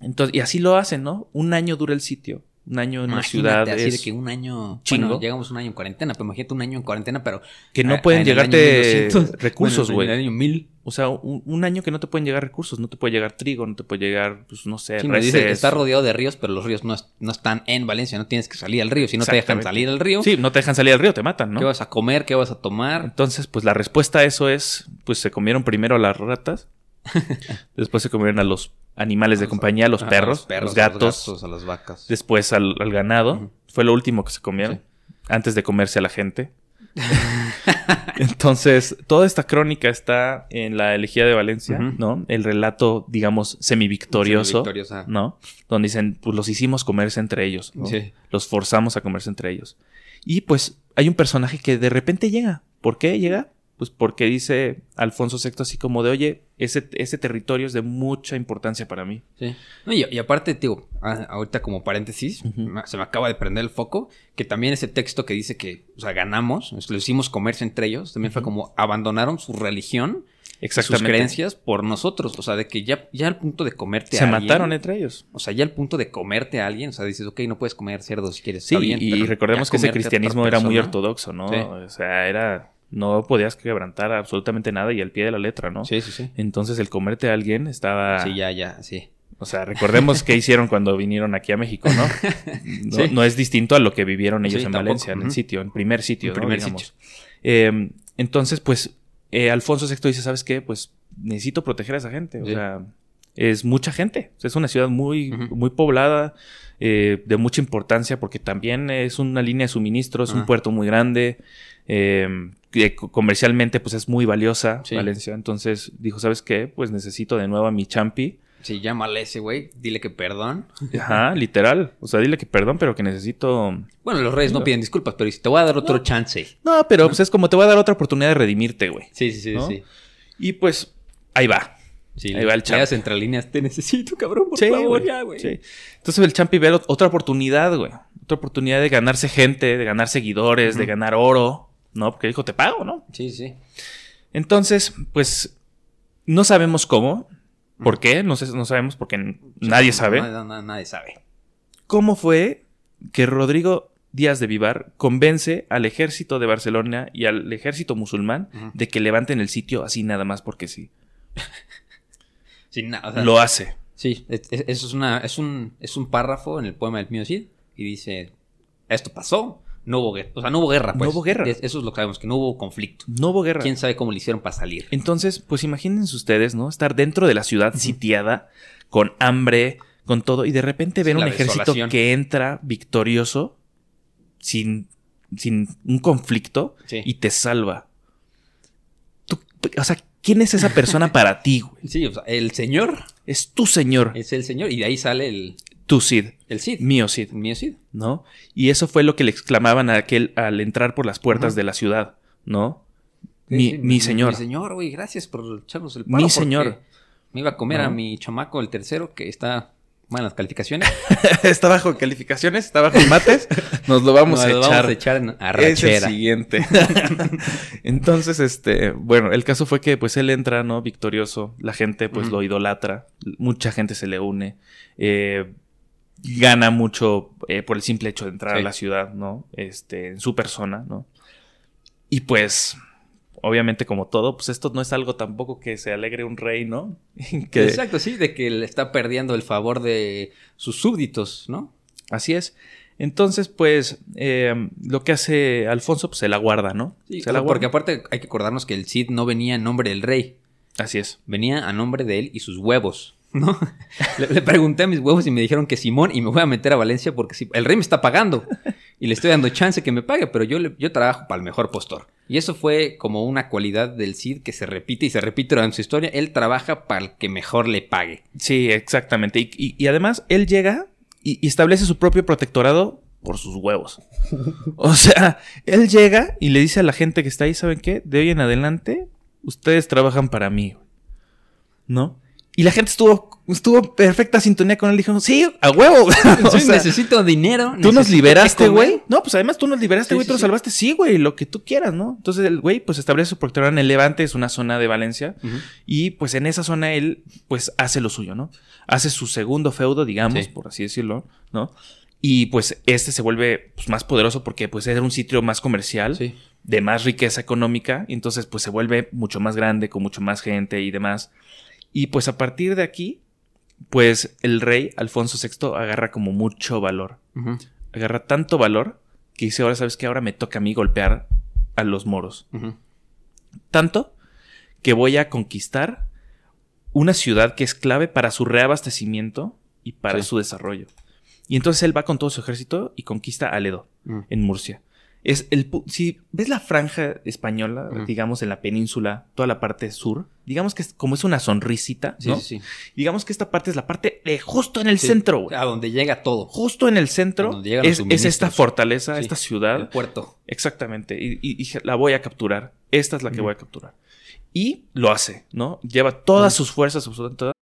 Entonces, y así lo hacen, ¿no? Un año dura el sitio, un año en una ciudad
así
es
de que un año...
chingo.
Bueno, llegamos un año en cuarentena, pero imagínate un año en cuarentena, pero...
que no pueden llegarte
1200.
recursos,
Bueno,
güey.
En el año 1000.
O sea, un, un año que no te pueden llegar recursos, no te puede llegar trigo, no te puede llegar, pues no sé,
Sí, dice que está rodeado de ríos, pero los ríos no, es- no están en Valencia, no tienes que salir al río. Si no te dejan salir al río,
Sí, no te dejan salir al río, te matan, ¿no?
¿qué vas a comer? ¿Qué vas a tomar?
Entonces, pues la respuesta a eso es, pues se comieron primero a las ratas, después se comieron a los animales de compañía, los
Ajá,
perros, los, gatos,
a las vacas.
después al, al ganado. Fue lo último que se comieron,
Sí.
antes de comerse a la gente. Entonces, toda esta crónica está en la elegía de Valencia. ¿no? El relato, digamos, semivictorioso. ¿no? Donde dicen, pues los hicimos comerse entre ellos, ¿no?
Sí.
Los forzamos a comerse entre ellos. Y pues hay un personaje que de repente llega. ¿Por qué llega? Pues porque dice Alfonso VI así como de, oye, ese, ese territorio es de mucha importancia para mí.
Sí. No, y, y aparte, digo, a- ahorita como paréntesis, se me acaba de prender el foco, que también ese texto que dice que, o sea, ganamos, lo hicimos comerse entre ellos, también fue como abandonaron su religión, sus creencias por nosotros, o sea, de que ya, ya al punto de comerte
Se
a alguien,
mataron entre ellos.
O sea, ya al punto de comerte a alguien, o sea, dices, ok, no puedes comer cerdo si quieres.
Sí,
está bien,
y recordemos que ese cristianismo era muy ortodoxo, ¿no?
Sí.
O sea, era... No podías quebrantar absolutamente nada y al pie de la letra, ¿no?
Sí, sí, sí.
Entonces el comerte a alguien estaba...
Sí, ya, ya, sí.
O sea, recordemos qué hicieron cuando vinieron aquí a México, ¿no? No,
Sí.
no es distinto a lo que vivieron ellos
Sí,
en
tampoco.
Valencia, en el sitio, en primer sitio,
En
¿no?
primer
Digamos. Eh, entonces, pues, eh, Alfonso VI dice, ¿sabes qué? Pues necesito proteger a esa gente. O
Sí.
sea, es mucha gente. O sea, es una ciudad muy, muy poblada, eh, de mucha importancia, porque también es una línea de suministro, es un
Ajá.
puerto muy grande. eh, que co- comercialmente, pues es muy valiosa
Sí.
Valencia. Entonces dijo, ¿sabes qué? Pues necesito de nuevo a mi champi.
Sí, llámale a ese güey, dile que perdón.
Ajá, literal. O sea, dile que perdón, pero que necesito.
Bueno, los reyes no
No.
piden disculpas, pero si te voy a dar otro chance.
No, pero pues es como te voy a dar otra oportunidad de redimirte, güey.
Sí, sí, sí,
¿No?
sí.
Y pues ahí va.
Sí,
Ahí va el
le
champ.
das entre líneas, te necesito, cabrón, por
Sí,
favor, ya, güey.
Sí. Entonces el Champi ve ot- otra oportunidad, güey. Otra oportunidad de ganarse gente, de ganar seguidores, de ganar oro, ¿no? Porque dijo, te pago, ¿no?
Sí, sí.
Entonces, pues, no sabemos cómo. ¿Por qué? No, sé, no sabemos porque nadie
No,
sabe.
no, nadie sabe.
¿Cómo fue que Rodrigo Díaz de Vivar convence al ejército de Barcelona y al ejército musulmán de que levanten el sitio así nada más porque sí?
Sí, na- o sea,
Lo hace.
sí, es- es- eso es, una, es, un, es un párrafo en el poema del mío Cid y dice, esto pasó, no hubo guerra. O sea, no hubo guerra, pues.
No hubo guerra.
Es- eso es lo que sabemos, que no hubo conflicto.
No hubo guerra.
¿Quién sabe cómo le hicieron para salir?
Entonces, pues imagínense ustedes, ¿no? Estar dentro de la ciudad sitiada, con hambre, con todo, y de repente ver
Sí,
un ejército
desolación.
que entra victorioso, sin, sin un conflicto,
Sí.
y te salva. Tú- o sea, ¿quién es esa persona para ti, güey?
Sí, o sea, el señor
Es tu señor,
es el señor y de ahí sale el,
tu Cid,
el Cid.
mío Cid,
mío Cid.
¿no? Y eso fue lo que le exclamaban a aquel al entrar por las puertas de la ciudad, ¿no?
Sí,
mi,
sí,
mi señor.
Mi señor, güey, gracias por echarnos el
Mi
paro, porque
señor.
Me iba a comer
No.
a mi chamaco, el tercero, que está mal en las calificaciones.
está bajo calificaciones, está bajo mates. Nos lo vamos,
Nos
a,
lo
echar.
vamos a echar en
Es el siguiente. Entonces, este, bueno, el caso fue que pues él entra, ¿no? Victorioso. La gente pues lo idolatra. Mucha gente se le une. Eh, gana mucho eh, por el simple hecho de entrar
Sí.
a la ciudad, ¿no? Este, en su persona, ¿no? Y pues, obviamente como todo, pues esto no es algo tampoco que se alegre un rey, ¿no? que,
Exacto, sí, de que le está perdiendo el favor de sus súbditos, ¿no?
Así es. Entonces, pues, eh, lo que hace Alfonso, pues se la guarda, ¿no?
Sí,
se la
porque
guarda.
aparte hay que acordarnos que el Cid no venía en nombre del rey,
Así es.
venía a nombre de él y sus huevos, ¿no? le, pregunté a mis huevos y me dijeron que Simón y me voy a meter a Valencia porque si, el rey me está pagando y le estoy dando chance que me pague, pero yo, le- yo trabajo para el mejor postor. Y eso fue como una cualidad del Cid que se repite y se repite durante su historia. Él trabaja para el que mejor le pague.
Sí, exactamente. Y, y- y además, él llega y, y establece su propio protectorado por sus huevos. O sea, él llega y le dice a la gente que está ahí, ¿saben qué? De hoy en adelante, ustedes trabajan para mí. ¿No? Y la gente estuvo, estuvo en perfecta sintonía con él. Dijo, sí, a huevo. O
Sí,
sea,
necesito dinero.
Tú nos liberaste, güey. No, pues además tú nos liberaste,
Sí,
güey.
sí,
tú nos
sí.
salvaste. Sí, güey, lo que tú quieras, ¿no? Entonces el güey, pues establece su protectorado en el Levante, es una zona de Valencia. Y pues en esa zona él, pues hace lo suyo, ¿no? Hace su segundo feudo, digamos,
Sí.
por así decirlo, ¿no? Y pues este se vuelve pues, más poderoso porque pues era un sitio más comercial,
Sí.
de más riqueza económica. Y entonces pues se vuelve mucho más grande, con mucho más gente y demás. Y pues a partir de aquí, pues el rey Alfonso VI agarra como mucho valor agarra tanto valor que dice, ahora sabes que ahora me toca a mí golpear a los moros. Tanto que voy a conquistar una ciudad que es clave para su reabastecimiento y para
Sí.
su desarrollo. Y entonces él va con todo su ejército y conquista Aledo,
Mm.
en Murcia. Es el, si ves la franja española, digamos en la península, toda la parte sur, digamos que es como es una sonrisita,
Sí,
¿no?
sí, sí.
Digamos que esta parte es la parte de justo en el centro, güey.
A donde llega todo.
Justo en el centro es, esta fortaleza, esta ciudad.
El puerto.
Exactamente. Y, y- y dije, la voy a capturar. Esta es la que voy a capturar. Y lo hace, ¿no? Lleva todas sus fuerzas, absolutamente todas.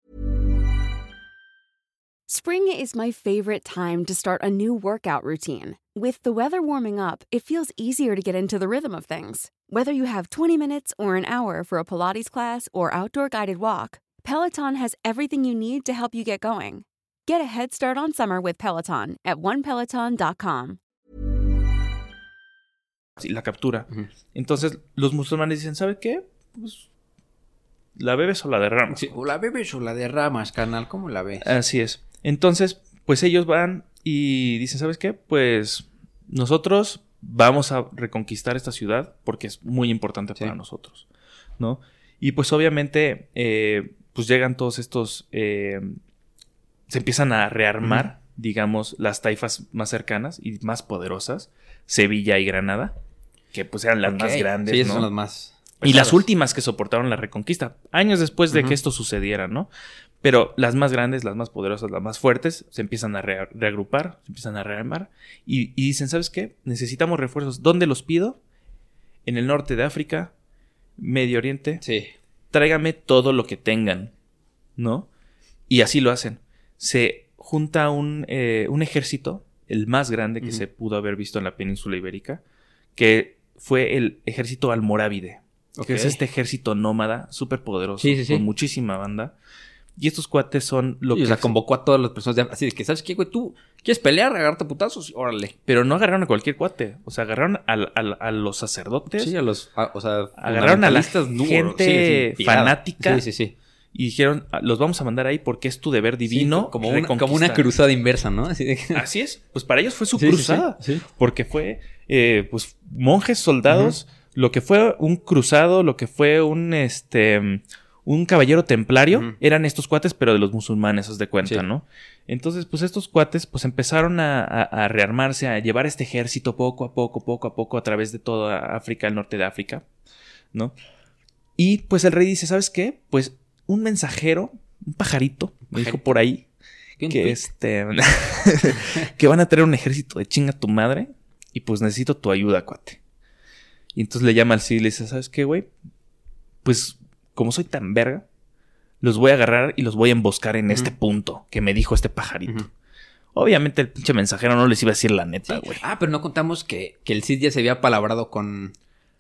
Spring is my favorite time to start a new workout routine. With the weather warming up, it feels easier to get into the rhythm of things. Whether you have 20 minutes or an hour for a Pilates class or outdoor guided walk, Peloton has everything you need to help you get going. Get a head start on summer with Peloton at onepeloton.com.
y la captura.
Ujú.
Entonces los musulmanes dicen, ¿sabe qué? Pues la bebes o la derramas.
Sí, o la bebes o la derramas, carnal. ¿Cómo la ves?
Así es. Entonces, pues ellos van y dicen, ¿sabes qué? Pues nosotros vamos a reconquistar esta ciudad porque es muy importante
Sí.
para nosotros, ¿no? Y pues obviamente, eh, pues llegan todos estos, eh, se empiezan a rearmar, digamos, las taifas más cercanas y más poderosas, Sevilla y Granada, que pues eran las más grandes,
Sí, esas
¿no?
son las más.
Y las últimas que soportaron la reconquista, años después de que esto sucediera, ¿no? Pero las más grandes, las más poderosas, las más fuertes, se empiezan a rea- reagrupar, se empiezan a rearmar y, y dicen, ¿sabes qué? Necesitamos refuerzos. ¿Dónde los pido? En el norte de África, Medio Oriente.
Sí.
Tráigame todo lo que tengan, ¿no? Y así lo hacen. Se junta un, eh, un ejército, el más grande que se pudo haber visto en la península ibérica, que fue el ejército almorávide que es este ejército nómada súper poderoso,
Sí, sí, sí.
con muchísima banda. Y estos cuates son lo
Y,
que...
o sea, convocó a todas las personas. de- así de que, ¿sabes qué, güey? ¿Tú quieres pelear, agarrarte a putazos? Órale.
Pero no agarraron a cualquier cuate. O sea, agarraron al- al- a, los sacerdotes
Sí, a los. a- o sea,
Agarraron a la gente
pirada.
fanática.
Sí, sí, sí.
y dijeron, "Ah, los vamos a mandar ahí porque es tu deber divino.
Sí, como, una, como una
reconquistar".
cruzada inversa, ¿no? Así de
Así es. Pues para ellos fue su
Sí, sí,
cruzada.
sí, sí.
Porque fue, eh, pues, monjes, soldados, lo que fue un cruzado, lo que fue un, este, un caballero templario, eran estos cuates, pero de los musulmanes, haz de cuenta,
Sí.
¿no? Entonces, pues estos cuates, pues empezaron a, a- a rearmarse, a llevar este ejército poco a poco, poco a poco, a través de toda África, el norte de África, ¿no? Y pues el rey dice, ¿sabes qué? Pues un mensajero, un pajarito, me dijo por ahí,
¿Qué un
que este que van a tener un ejército de chinga tu madre y pues necesito tu ayuda, cuate. Y entonces le llama al Cid y le dice, ¿sabes qué, güey? Pues como soy tan verga, los voy a agarrar y los voy a emboscar en este punto que me dijo este pajarito. Obviamente el pinche mensajero no les iba a decir la neta, güey.
Ah, pero no contamos que, que el Cid ya se había palabrado con,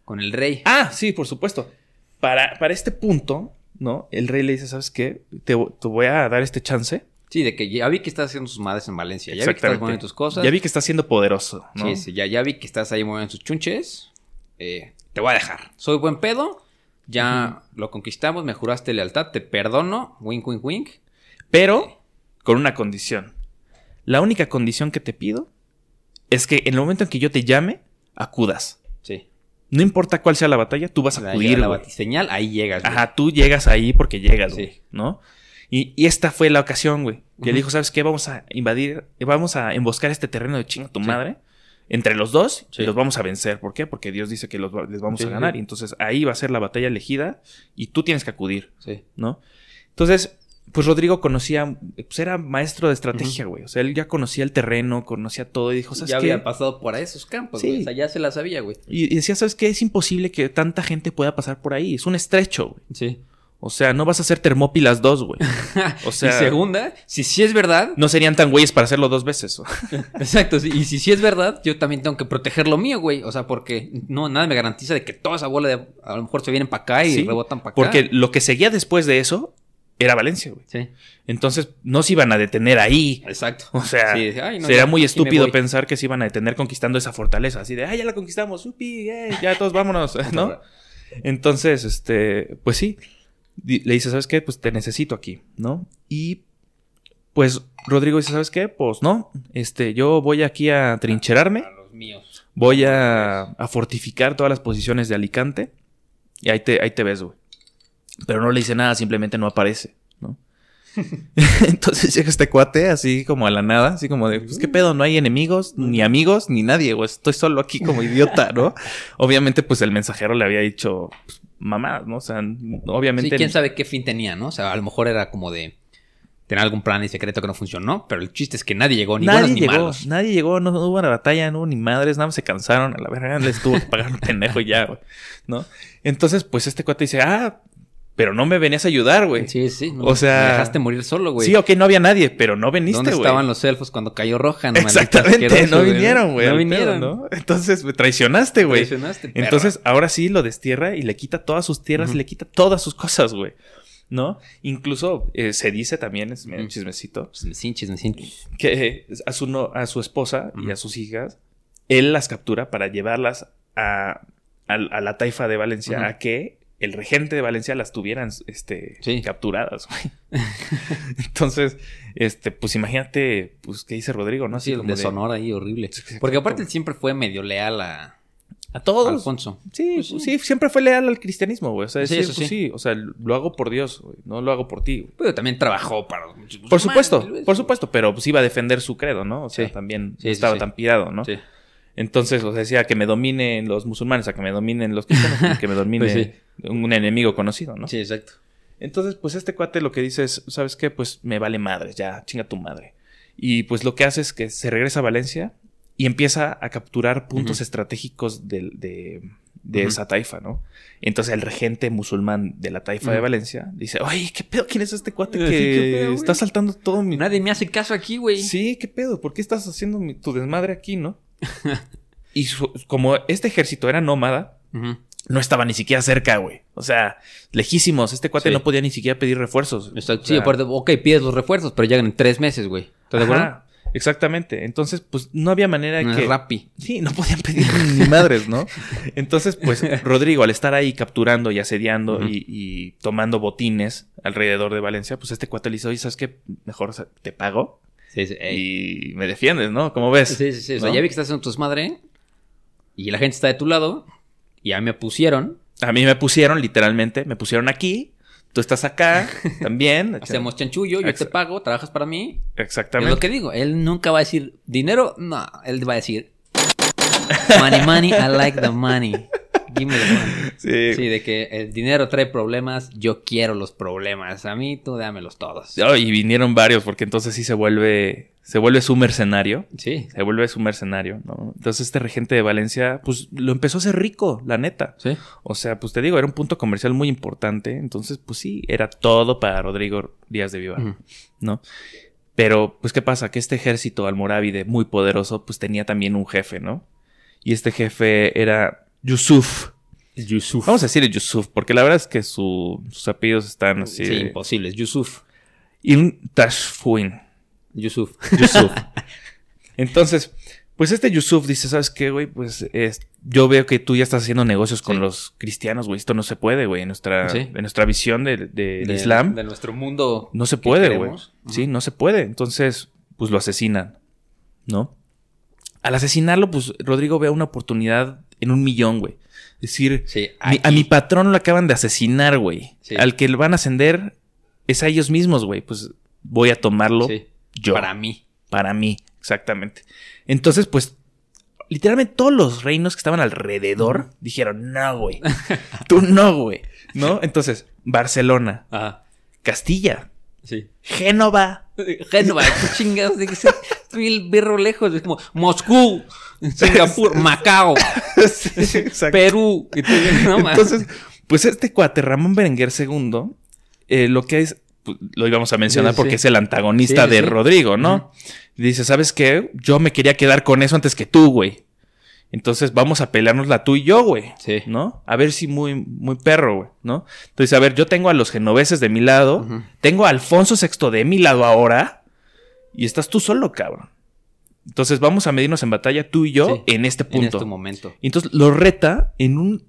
con el rey.
Ah, sí, por supuesto. Para, para este punto, ¿no? El rey le dice, ¿sabes qué? Te, te voy a dar este chance.
Sí, de que ya vi que estás haciendo sus madres en Valencia. Ya vi que estás moviendo tus cosas.
Ya vi que está siendo poderoso, ¿no?
Sí, sí, ya, ya vi que estás ahí moviendo tus chunches. Eh, te voy a dejar. Soy buen pedo. Ya lo conquistamos, me juraste lealtad, te perdono. Wink, wink, wink.
Pero con una condición. La única condición que te pido es que en el momento en que yo te llame, acudas.
Sí.
No importa cuál sea la batalla, tú vas a acudir,
la batiseñal, ahí llegas. güey.
Ajá, tú llegas ahí porque llegas,
Sí.
güey, ¿no? Y, y esta fue la ocasión, güey. Que
Ujú.
le dijo, ¿sabes qué? Vamos a invadir, vamos a emboscar este terreno de chinga tu
Sí.
madre. Entre los dos
Sí.
los vamos a vencer. ¿Por qué? Porque Dios dice que los, les vamos
Sí,
a ganar.
sí.
Y entonces ahí va a ser la batalla elegida y tú tienes que acudir.
Sí.
¿no? Entonces, pues Rodrigo conocía, pues era maestro de estrategia, güey. O sea, él ya conocía el terreno, conocía todo y dijo, ¿sabes
Ya
qué?
había pasado por esos campos,
Sí.
güey. O sea, ya se la sabía, güey.
Y, y decía, ¿sabes qué? Es imposible que tanta gente pueda pasar por ahí. Es un estrecho, güey.
Sí.
O sea, no vas a hacer Termópilas dos, güey. O sea,
y segunda, si sí es verdad,
no serían tan güeyes para hacerlo dos veces.
Exacto, sí, y si sí es verdad, yo también tengo que proteger lo mío, güey. O sea, porque no, nada me garantiza de que toda esa bola de. A lo mejor se vienen para acá y
Sí,
rebotan para acá.
Porque lo que seguía después de eso era Valencia, güey.
Sí,
Entonces, no se iban a detener ahí.
exacto.
O sea,
Sí, de, "Ay, no,
sería
ya,
muy estúpido
voy".
pensar que se iban a detener conquistando esa fortaleza. Así de, ah, ya la conquistamos, upi, eh, ya todos vámonos, ¿no? Entonces, este, pues sí, le dice, ¿sabes qué? Pues te necesito aquí, ¿no? Y pues Rodrigo dice, ¿sabes qué? Pues no, este, yo voy aquí a trincherarme,
A los míos.
voy a, a fortificar todas las posiciones de Alicante y ahí te, ahí te ves, güey. Pero no le dice nada, simplemente no aparece. Entonces llega este cuate así como a la nada, así como de, pues qué pedo, no hay enemigos, ni amigos, ni nadie, güey, estoy solo aquí como idiota, ¿no? Obviamente, pues el mensajero le había dicho, pues, mamá, ¿no? O sea, obviamente...
Sí, quién sabe qué fin tenía, ¿no? O sea, a lo mejor era como de tener algún plan y secreto que no funcionó, pero el chiste es que nadie llegó, ni
nadie
buenos ni
llegó,
malos.
nadie llegó, no, no hubo una batalla, no hubo ni madres, nada más se cansaron, a la verga les tuvo que pagar un pendejo y ya, güey, ¿no? Entonces, pues este cuate dice, ah, pero no me venías a ayudar, güey.
Sí, sí. no,
O sea-
me dejaste morir solo, güey.
Sí, ok, no había nadie, pero no veniste,
¿Dónde
güey.
estaban los elfos cuando cayó roja? No, maldito
Exactamente, no vinieron, güey.
No vinieron.
pedo, ¿no? Entonces me traicionaste, güey.
Traicionaste.
Entonces, ahora sí lo destierra y le quita todas sus tierras y le quita todas sus cosas, güey. ¿No? Incluso eh, se dice también, es un
Mm.
chismecito,
Chismecín, chismecín.
que eh, a su, no- a su esposa y a sus hijas, él las captura para llevarlas a, a- a la taifa de Valencia a que el regente de Valencia las tuvieran este,
Sí.
capturadas, güey. Entonces, este, pues imagínate, pues, ¿qué dice Rodrigo, no?
Sí,
Así
el
como de-
deshonor ahí horrible.
Sí,
Porque aparte él siempre fue medio leal a,
A
a
todos.
Alfonso.
Sí,
Pues
pues
sí.
sí, siempre fue leal al cristianismo, güey. O sea,
Sí,
decir,
eso
pues
sí.
sí. o sea, lo hago por Dios, güey. No lo hago por ti, güey.
Pero también trabajó para
Por supuesto, por supuesto, pero pues iba a defender su credo, ¿no? O sea,
Sí.
también
Sí, sí,
estaba
sí.
tan pirado, ¿no?
Sí.
Entonces, o sea, decía que me dominen los musulmanes, a que me dominen los cristianos, que me domine
Pues sí.
un enemigo conocido, ¿no?
Sí, exacto.
Entonces, pues este cuate lo que dice es, ¿sabes qué? Pues me vale madres, ya, chinga tu madre. Y pues lo que hace es que se regresa a Valencia y empieza a capturar puntos estratégicos de, de
Ujú.
esa taifa, ¿no? Entonces el regente musulmán de la taifa de. Valencia dice, oye, ¿qué pedo? ¿Quién es este cuate que está saltando todo mi...
Nadie me hace caso aquí, güey.
Sí, ¿qué pedo? ¿Por qué estás haciendo mi- tu desmadre aquí, no? Y su- como este ejército era nómada, no estaba ni siquiera cerca, güey. O sea, lejísimos. Este cuate
Sí.
no podía ni siquiera pedir refuerzos.
Exacto.
O
sí,
sea,
aparte, ok, pides los refuerzos, pero llegan en tres meses, güey. ¿Estás de acuerdo?
exactamente. Entonces, pues no había manera
No
que.
Rappi.
Sí, no podían pedir ni madres, ¿no? Entonces, pues Rodrigo, al estar ahí capturando y asediando y, y tomando botines alrededor de Valencia, pues este cuate le dice, oye, ¿sabes qué? Mejor sea, te pago
Sí, sí.
y me defiendes, ¿no? ¿Cómo ves?
Sí, sí, sí. O sea,
¿No?
ya vi que estás haciendo tu desmadre y la gente está de tu lado y ya me pusieron.
A mí me pusieron, literalmente, me pusieron aquí, tú estás acá también.
Hacemos chanchullo, yo te pago, trabajas para mí. Es
Exactamente.
lo que digo. Él nunca va a decir dinero. No, él va a decir money, money, I like the money. Me.
Sí.
Sí, de que el dinero trae problemas, yo quiero los problemas. A mí tú dámelos todos.
Oh, y vinieron varios, porque entonces sí se vuelve, se vuelve su mercenario.
Sí,
Se vuelve su mercenario, ¿no? Entonces este regente de Valencia, pues lo empezó a hacer rico, la neta.
sí.
O sea, pues te digo, era un punto comercial muy importante. Entonces, pues sí, era todo para Rodrigo Díaz de Vivar. ¿no? Pero, pues, ¿qué pasa? Que este ejército almorávide muy poderoso, pues tenía también un jefe, ¿no? Y este jefe era Yusuf.
Yusuf.
Vamos a decir Yusuf, porque la verdad es que su- sus apellidos están así.
Sí,
de-
imposibles. Yusuf.
Ibn Tashfuin.
Yusuf.
Yusuf. Entonces, pues este Yusuf dice, ¿sabes qué, güey? Pues es- yo veo que tú ya estás haciendo negocios con
Sí.
los cristianos, güey. Esto no se puede, güey. En nuestra,
Sí.
en nuestra visión de- de- del
De-
Islam,
De nuestro mundo.
no se puede, güey. Sí, no se puede. Entonces, pues lo asesinan, ¿no? Al asesinarlo, pues Rodrigo ve una oportunidad en un millón, güey. Es decir,
Sí,
mi- a mi patrón lo acaban de asesinar, güey.
Sí.
Al que le van a ascender es a ellos mismos, güey. Pues voy a tomarlo
Sí,
yo.
Para mí.
Para mí, exactamente. Entonces, pues, literalmente todos los reinos que estaban alrededor dijeron, no, güey. Tú no, güey. ¿No? Entonces, Barcelona,
Ajá.
Castilla,
Sí.
Génova.
Génova, qué chingados de que se el berro lejos, es como Moscú, Singapur, Macao,
Sí.
Perú. Y no.
Entonces, pues este cuate, Ramón Berenguer II, eh, lo que es, pues, lo íbamos a mencionar
Sí,
porque
sí.
es el antagonista de. Rodrigo, ¿no? Dice, ¿sabes qué? Yo me quería quedar con eso antes que tú, güey. Entonces vamos a pelearnos la tú y yo, güey.
Sí.
¿No? A ver si muy, muy perro, güey, ¿no? Entonces, a ver, yo tengo a los genoveses de mi lado, tengo a Alfonso VI de mi lado ahora, y estás tú solo, cabrón. Entonces vamos a medirnos en batalla tú y yo
Sí.
en este
En
punto.
este momento.
Y entonces lo reta en un,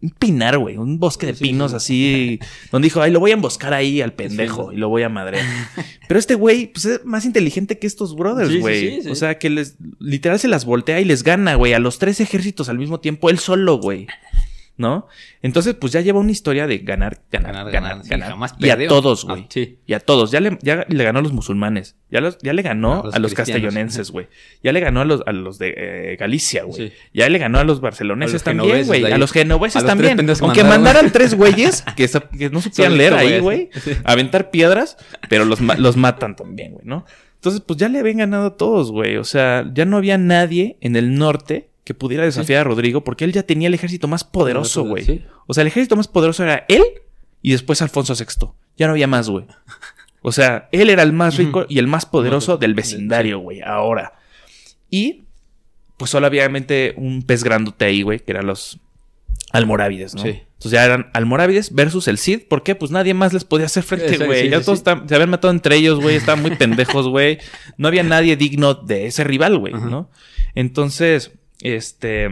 un pinar, güey, un bosque de
Sí,
pinos
sí.
así, donde dijo, ay, lo voy a emboscar ahí al pendejo y lo voy a madrear. Pero este güey, pues es más inteligente que estos brothers, güey.
sí, sí.
O sea, que les, literal se las voltea y les gana, güey, a los tres ejércitos al mismo tiempo, él solo, güey. ¿No? Entonces, pues ya lleva una historia de ganar, ganar,
Ganar,
ganar,
ganar,
ganar.
sí, jamás
y a todos,
Ah,
güey.
sí.
Y a todos. Ya le, ya le ganó a los musulmanes. Ya, los- ya le ganó
A
a
los cristianos.
castellonenses, güey. Ya le ganó a los, a los de eh, Galicia, güey.
Sí.
Ya le ganó a los barceloneses
A
también, güey. A los genoveses
A
también. Aunque
mandaron,
mandaran tres güeyes que, no supieran leer ahí,
güey.
Aventar piedras, pero los, los matan también, güey, ¿no? Entonces, pues ya le habían ganado a todos, güey. O sea, ya no había nadie en el norte que pudiera desafiar a Rodrigo porque él ya tenía el ejército más poderoso, güey.
Sí.
O sea, el ejército más poderoso era él y después Alfonso VI. Ya no había más, güey. O sea, él era el más rico y el más poderoso del vecindario, güey, ahora. Y, pues solo había obviamente un pez grandote ahí, güey, que eran los almorávides, ¿no?
Sí.
Entonces ya eran almorávides versus el Cid. ¿Por qué? Pues nadie más les podía hacer frente, güey.
sí,
ya todos se habían matado entre ellos, güey. Estaban muy pendejos, güey. No había nadie digno de ese rival, güey. ¿no? Entonces, este...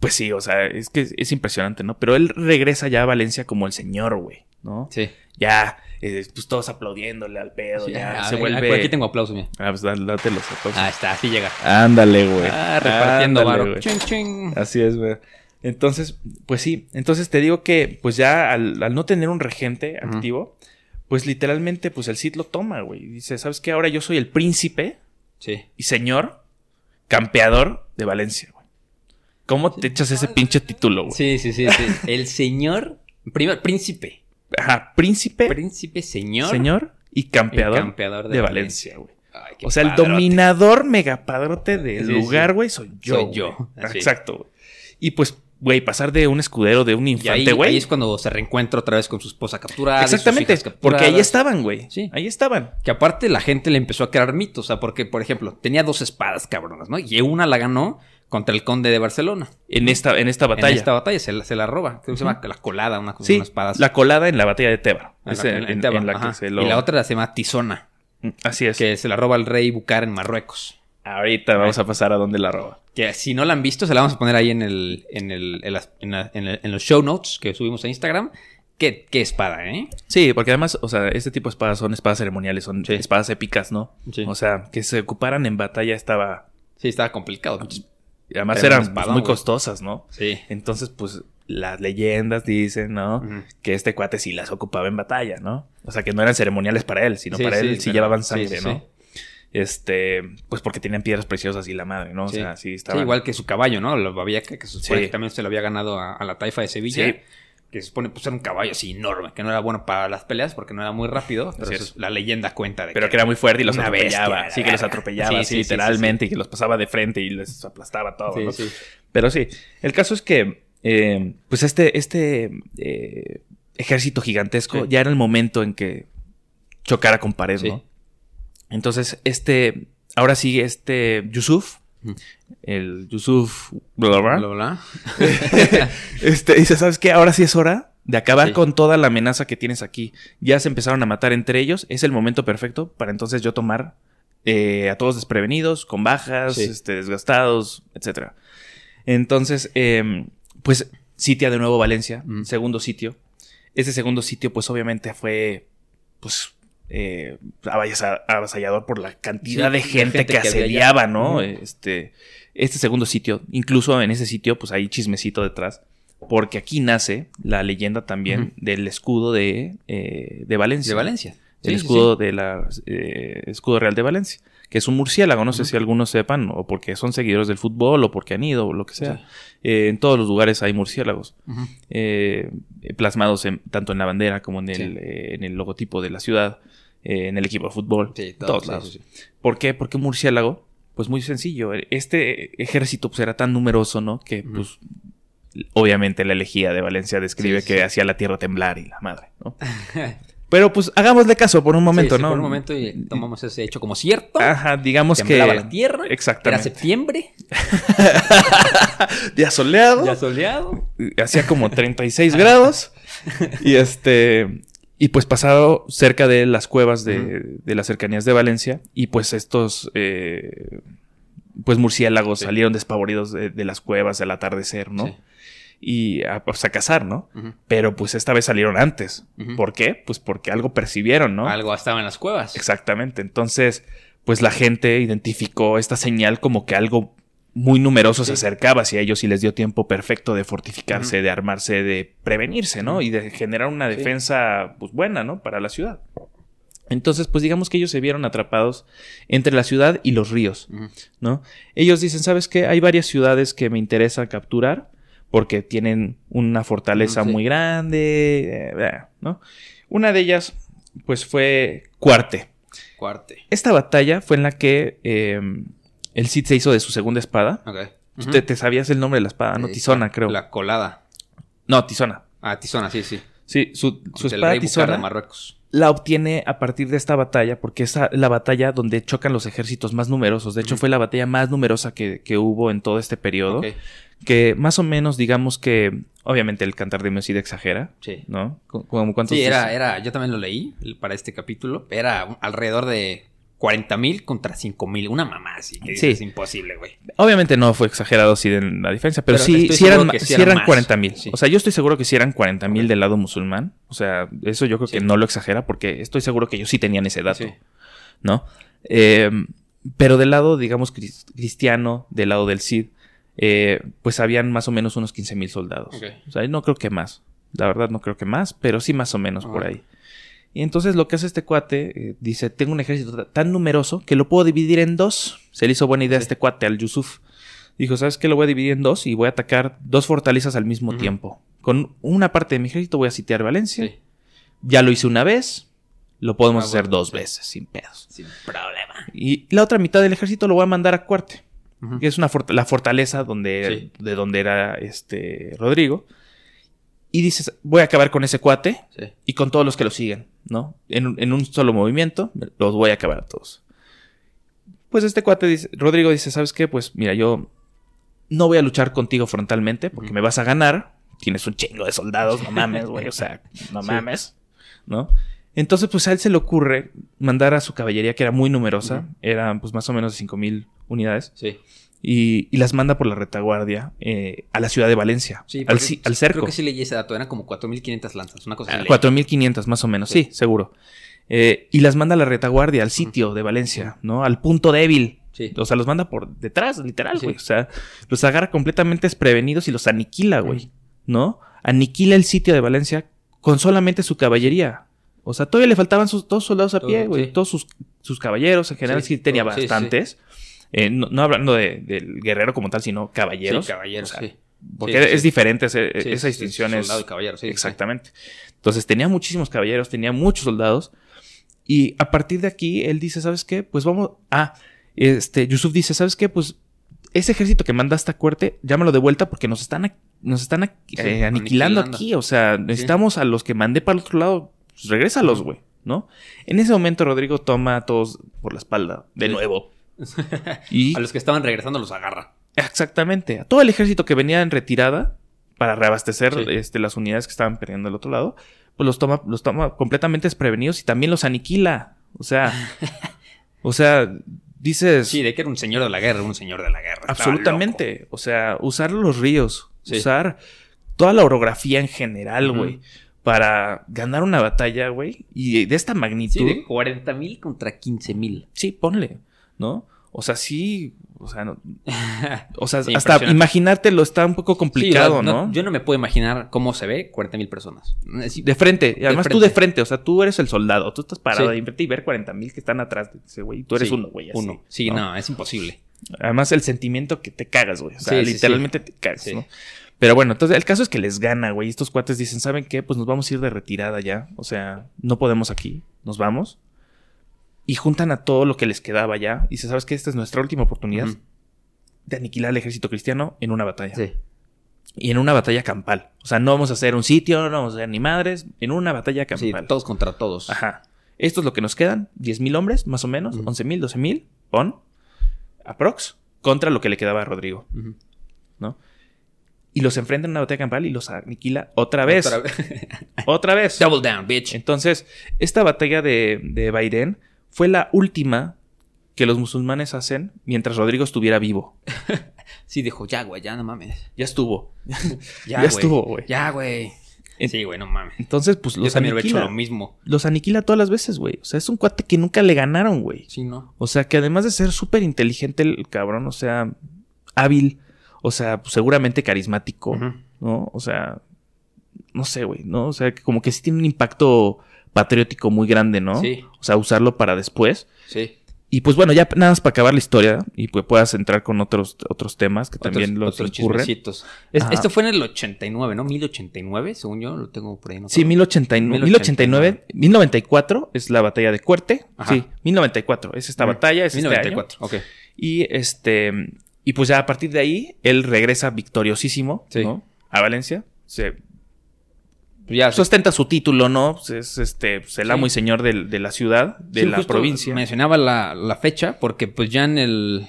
Pues sí, o sea, es que es impresionante, ¿no? Pero él regresa ya a Valencia como el señor, güey, ¿no?
Sí.
Ya, eh, pues todos aplaudiéndole al pedo,
Sí,
ya
a
se
ver,
vuelve...
Aquí tengo aplausos, mira.
Ah, pues date los aplausos.
Ah, está, así llega.
Ándale, güey.
Ah, repartiendo
Ándale,
varo. Ching, ching.
Así es, güey. Entonces, pues sí. Entonces te digo que, pues ya al, al no tener un regente activo, pues literalmente, pues el Cid lo toma, güey. Y Dice, ¿sabes qué? Ahora yo soy el príncipe
Sí.
y señor campeador de Valencia, güey. ¿Cómo te echas ese pinche título, güey?
Sí, sí, sí, sí. El señor, primer príncipe.
Ajá, príncipe,
Príncipe, señor.
señor y campeador,
campeador
de, Valencia, güey. O sea, el dominador megapadrote del
Sí,
lugar,
sí.
güey, soy yo.
Soy yo.
Exacto, güey. Y pues, güey, pasar de un escudero, de un
ahí,
infante, güey.
ahí es cuando se reencuentra otra vez con su esposa capturada. sus
Exactamente,
hijas
porque ahí estaban, güey.
Sí.
Ahí estaban.
Que aparte la gente le empezó a crear mitos. O sea, porque, por ejemplo, tenía dos espadas cabronas, ¿no? Y una la ganó contra el conde de Barcelona.
En esta, en esta batalla.
En esta batalla se la, se la roba. Creo que se llama la colada, una cosa,
sí,
una espada.
la colada en la batalla de Tebar.
En la-
en, la
ajá.
que se lo...
Y la otra se llama Tizona,
Así es.
que se la roba el rey Bucar en Marruecos.
Ahorita vamos a pasar a donde la roba.
Que si no la han visto, se la vamos a poner ahí en el, en el, en las- en la- en el- en los show notes que subimos a Instagram. Qué, qué espada, ¿eh?
Sí, porque además, o sea, este tipo de espadas son espadas ceremoniales, son
Sí.
espadas épicas, ¿no?
Sí.
O sea, que se ocuparan en batalla estaba...
Sí, estaba complicado.
y Además eran pues, muy costosas, ¿no?
Sí.
Entonces, pues, las leyendas dicen, ¿no? Que este cuate sí las ocupaba en batalla, ¿no? O sea, que no eran ceremoniales para él, sino
Sí,
para él sí llevaban sangre,
sí,
¿no? Este, pues porque tenían piedras preciosas y la madre, ¿no? O
Sí.
sea, sí
Sí,
estaban...
igual que su caballo, ¿no? Lo Babiaca, que se supone
Sí.
que también se lo había ganado a, a la taifa de Sevilla.
Sí.
Que se supone pues era un caballo así enorme, que no era bueno para las peleas porque no era muy rápido. Pero eso
es.
la leyenda cuenta de
Pero que era muy fuerte y los atropellaba.
bestia,
sí, que los
la
atropellaba, así literalmente, y que los pasaba de frente y les aplastaba todo,
Sí,
¿no?
sí.
Pero sí, el caso es que, eh, pues este, este eh, ejército gigantesco
Sí.
ya era el momento en que chocara con pared,
Sí.
¿no? Entonces, este, ahora sí, este Yusuf,
Ujú.
el Yusuf, bla, bla, bla,
Bla,
este, dice, ¿sabes qué? Ahora sí es hora de acabar
Sí.
con toda la amenaza que tienes aquí. Ya se empezaron a matar entre ellos. Es el momento perfecto para entonces yo tomar eh, a todos desprevenidos, con bajas,
Sí.
este, desgastados, etcétera. Entonces, em, pues sitia de nuevo Valencia,
Mm.
segundo sitio. Ese segundo sitio, pues obviamente fue, pues, eh, avasallador por la cantidad
Sí,
de gente,
gente
que asediaba, ¿no? Este, este segundo sitio, incluso en ese sitio, pues hay chismecito detrás, porque aquí nace la leyenda también del escudo de, eh, de Valencia.
De Valencia.
El
sí,
escudo de la eh, escudo real de Valencia, que es un murciélago, no sé si algunos sepan, o porque son seguidores del fútbol, o porque han ido, o lo que sea. Eh, en todos los lugares hay murciélagos, plasmados en- tanto en la bandera como en el, en el logotipo de la ciudad, eh, en el equipo de fútbol,
Sí, todo,
todos lados.
sí, sí.
¿Por qué? Porque murciélago, pues muy sencillo. Este ejército pues era tan numeroso, ¿no? Que pues obviamente la elegía de Valencia describe que hacía la tierra temblar y la madre, ¿no? Pero pues hagámosle caso por un momento,
Sí, sí,
¿no?
Por un momento y tomamos ese hecho como cierto.
Ajá, digamos que
Temblaba la tierra. Era
Exactamente.
septiembre.
Día soleado.
Ya soleado.
hacía como 36 grados. Y este. Y pues pasado cerca de las cuevas de, de las cercanías de Valencia. Y pues estos. eh, pues murciélagos
Sí.
salieron despavoridos de, de las cuevas al atardecer, ¿no?
Sí.
Y a, pues, a cazar, ¿no? Pero pues esta vez salieron antes. ¿Por qué? Pues porque algo percibieron, ¿no?
Algo estaba en las cuevas.
Exactamente. Entonces, pues la gente identificó esta señal como que algo muy numeroso se acercaba hacia ellos y les dio tiempo perfecto de fortificarse, de armarse, de prevenirse, ¿no? Y de generar una
Sí.
defensa, pues buena, ¿no? Para la ciudad. Entonces, pues digamos que ellos se vieron atrapados entre la ciudad y los ríos. ¿no? Ellos dicen, ¿sabes qué? Hay varias ciudades que me interesa capturar porque tienen una fortaleza
sí.
muy grande, eh, ¿no? Una de ellas, pues fue Cuarte.
Cuarte.
Esta batalla fue en la que eh, el Cid se hizo de su segunda espada.
Ok.
¿Tú
Ujú.
te, te sabías el nombre de la espada? No, Tizona, creo.
La colada.
No, Tizona.
Ah, Tizona, sí, sí.
Sí, su, su espada
rey Búcar de
Tizona
Marruecos.
la obtiene a partir de esta batalla, porque es la batalla donde chocan los ejércitos más numerosos. De hecho, fue la batalla más numerosa que, que hubo en todo este periodo. Que más o menos, digamos que, obviamente, el cantar de Messi exagera,
Sí.
¿no? Como cuántos
Sí, era, era, yo también lo leí para este capítulo. Era alrededor de 40 mil contra 5 mil. Una mamá así. Que
Sí.
es imposible, güey.
Obviamente no fue exagerado así de la diferencia, pero,
Pero
sí, sí eran,
sí
sí
eran
eran
más.
40 mil. O sea, yo estoy seguro que sí eran 40 mil del lado musulmán. O sea, eso yo creo que no lo exagera porque estoy seguro que ellos sí tenían ese dato. ¿no? Eh, pero del lado, digamos, cris- cristiano, del lado del Cid, eh, pues habían más o menos unos 15 mil soldados. O sea, no creo que más. La verdad no creo que más, pero sí más o menos por
Ah.
ahí. Y entonces lo que hace este cuate, eh, dice, tengo un ejército ta- tan numeroso que lo puedo dividir en dos. Se le hizo buena idea a este cuate, al Yusuf. Dijo, ¿sabes qué? Lo voy a dividir en dos y voy a atacar dos fortalezas al mismo tiempo. Con una parte de mi ejército voy a sitiar Valencia.
Sí.
Ya lo hice una vez, lo podemos
Ah,
hacer dos
sí.
veces, sin pedos.
Sin problema.
Y la otra mitad del ejército lo voy a mandar a Cuarte, que es una la fortaleza donde, de donde era este Rodrigo. Y dices, voy a acabar con ese cuate y con todos los que lo siguen, ¿no? En, un- en un solo movimiento, los voy a acabar a todos. Pues este cuate dice, Rodrigo dice, ¿sabes qué? Pues mira, yo no voy a luchar contigo frontalmente porque me vas a ganar. Tienes un chingo de soldados, no mames, güey, o sea, no mames, ¿no? Entonces, pues a él se le ocurre mandar a su caballería, que era muy numerosa, eran pues más o menos de 5.000 unidades,
Sí.
Y, y las manda por la retaguardia eh, a la ciudad de Valencia,
Sí,
al, al cerco.
Creo que sí leí ese dato. Eran como 4.500 lanzas. Una cosa
Ah,
así. leí.
4.500 más o menos, sí,
Sí.
seguro. Eh, y las manda a la retaguardia, al sitio de Valencia, ¿no? Al punto débil.
Sí.
O sea, los manda por detrás, literal, güey. O sea, los agarra completamente desprevenidos y los aniquila, güey. ¿No? Aniquila el sitio de Valencia con solamente su caballería. O sea, todavía le faltaban sus dos soldados a
Todo,
pie, güey. Todos sus, sus caballeros, en general,
Sí,
sí, tenía bastantes. Eh, no, no hablando de- del guerrero como tal, sino caballeros.
Sí, caballeros,
O sea,
sí.
Porque
Sí,
es
sí.
diferente ese- esa distinción. es,
soldado y caballero, sí.
Exactamente. Entonces tenía muchísimos caballeros, tenía muchos soldados. Y a partir de aquí, él dice, ¿sabes qué? Pues vamos. Ah, este, Yusuf dice, ¿sabes qué? Pues ese ejército que mandaste a Cuerte, llámalo de vuelta porque nos están, a- nos están a-
Sí,
eh, aniquilando,
aniquilando.
aquí. O sea, necesitamos a los que mandé para el otro lado. Pues regrésalos, güey, ¿no? En ese momento, Rodrigo toma a todos por la espalda, de
Sí.
nuevo. Y
A los que estaban regresando los agarra.
Exactamente. A todo el ejército que venía en retirada para reabastecer
Sí.
este, las unidades que estaban perdiendo del otro lado, pues los toma, los toma completamente desprevenidos y también los aniquila. O sea, o sea, dices
Sí, de que era un señor de la guerra, un señor de la guerra.
Absolutamente. O sea, usar los ríos,
Sí.
usar toda la orografía en general, güey, para ganar una batalla, güey, y de esta magnitud.
Sí, de 40 mil contra 15 mil.
Sí, ponle, ¿no? O sea, sí, o sea, no- o sea,
Sí,
hasta imaginártelo está un poco complicado,
Sí,
¿no?
Yo no me puedo imaginar cómo se ve 40 mil personas. Sí,
De frente, y además tú de frente, o sea, tú eres el soldado, tú estás parado
Sí.
ahí enfrente y ver 40 mil que están atrás de ese güey, tú eres uno, güey. así,
Uno. Sí, no, es imposible.
Además, el sentimiento que te cagas, güey. O sea, literalmente te cagas. ¿no? Pero bueno, entonces el caso es que les gana, güey. Estos cuates dicen, ¿saben qué? Pues nos vamos a ir de retirada ya. O sea, no podemos aquí. Nos vamos. Y juntan a todo lo que les quedaba ya. Y dicen, ¿sabes qué? Esta es nuestra última oportunidad de aniquilar al ejército cristiano en una batalla.
Sí.
Y en una batalla campal. O sea, no vamos a hacer un sitio, no vamos a hacer ni madres. En una batalla
Sí,
campal.
todos contra todos.
Ajá. Esto es lo que nos quedan. 10.000 hombres, más o menos.
Ujú.
11.000, 12.000. Pon. Aprox. Contra lo que le quedaba a Rodrigo. ¿no? Y los enfrenta en una batalla campal y los aniquila otra vez.
Otra
Otra,
vez.
vez.
Double down, bitch.
Entonces, esta batalla de, de Bairén fue la última que los musulmanes hacen mientras Rodrigo estuviera vivo.
Sí, dijo, ya, güey, ya no mames.
Ya estuvo.
Ya,
Ya estuvo, güey.
Ya, güey. Sí, güey, no mames.
Entonces, pues
Yo
los
también hubiera hecho
aniquila.
lo mismo.
Los aniquila todas las veces, güey. O sea, es un cuate que nunca le ganaron, güey.
Sí, ¿no?
O sea, que además de ser súper inteligente el cabrón, o sea, hábil, o sea, pues, seguramente carismático. ¿no? O sea, no sé, güey, ¿no? O sea, que como que sí tiene un impacto patriótico muy grande, ¿no?
Sí.
O sea, usarlo para después.
Sí.
Y pues bueno, ya nada más para acabar la historia y pues puedas entrar con otros, otros temas que también
otros,
los
otros. Es-
Ajá.
esto fue en el 89, ¿no? 1089, según yo, lo tengo por ahí. ¿no?
Sí, 1089, 1089, 1094 es la batalla de Cuerte.
Ajá.
Sí, 1094 es esta batalla, es este año.
1094, ok.
Y este y pues ya a partir de ahí él regresa victoriosísimo,
Sí.
¿no? A Valencia. Se
ya,
sustenta su título, ¿no? Pues es este pues, el
Sí.
amo y señor de, la ciudad, de
Sí,
la
justo
provincia.
Mencionaba la, la fecha porque pues ya en el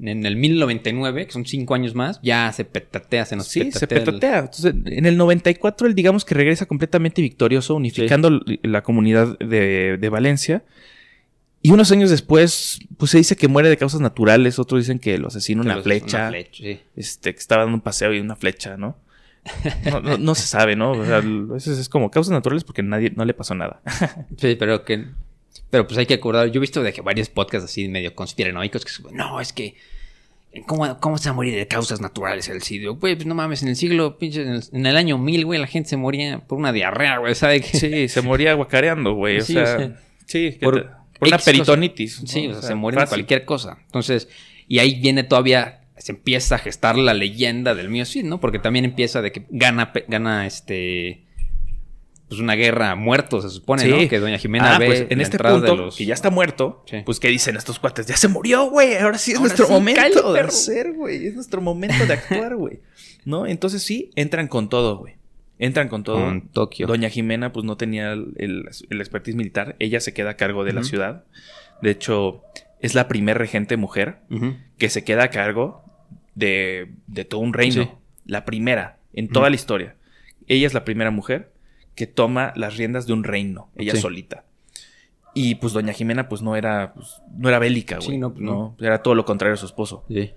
en el 1099, que son cinco años más, ya se petatea, se nos
Sí, se
petatea el-
petatea. Entonces, en el 94 él digamos que regresa completamente victorioso, unificando la comunidad de, de Valencia. Y unos años después, pues se dice que muere de causas naturales, otros dicen que lo asesina una flecha,
Una flecha, sí.
este, que estaba dando un paseo y una flecha, ¿no? No, no- no se sabe, ¿no? O sea, a veces es como causas naturales porque nadie, no le pasó nada.
Sí, pero que. Pero pues hay que acordar. Yo he visto de que varios podcasts así medio conspiranoicos que no, es que. ¿Cómo, ¿Cómo se va a morir de causas naturales el SIDA? Güey, pues no mames, en el siglo, pinche, en el, en el año 1000, güey, la gente se moría por una diarrea, güey, ¿sabe qué?
Sí, se moría guacareando, güey. O
Sí, o
sea,
sea,
sí,
por
te- por una
cosa.
peritonitis.
Sí, o sea, se morían de cualquier cosa. Entonces, y ahí viene todavía, se empieza a gestar la leyenda del mío Cid, ¿no? Porque también empieza de que gana, gana este. Pues una guerra a muertos, se supone,
Sí.
¿no? Que doña Jimena
Ah,
ve
pues en
la
este punto,
de los-
que ya está muerto,
Sí.
pues ¿qué dicen estos cuates? Ya se murió, güey. Ahora sí es
Ahora
nuestro
sí,
momento de hacer, güey. Es nuestro momento de actuar, güey. ¿No? Entonces sí, entran con todo, güey. Entran con todo.
Con Tokio.
Doña Jimena, pues no tenía el, el, el expertise militar. Ella se queda a cargo de la ciudad. De hecho, es la primer regente mujer que se queda a cargo de, de todo un reino.
Sí.
La primera en toda la historia. Ella es la primera mujer que toma las riendas de un reino, ella
Sí.
solita. Y pues doña Jimena pues no era pues, no era bélica, güey.
Sí, no, pues,
no, era todo lo contrario a su esposo.
Sí.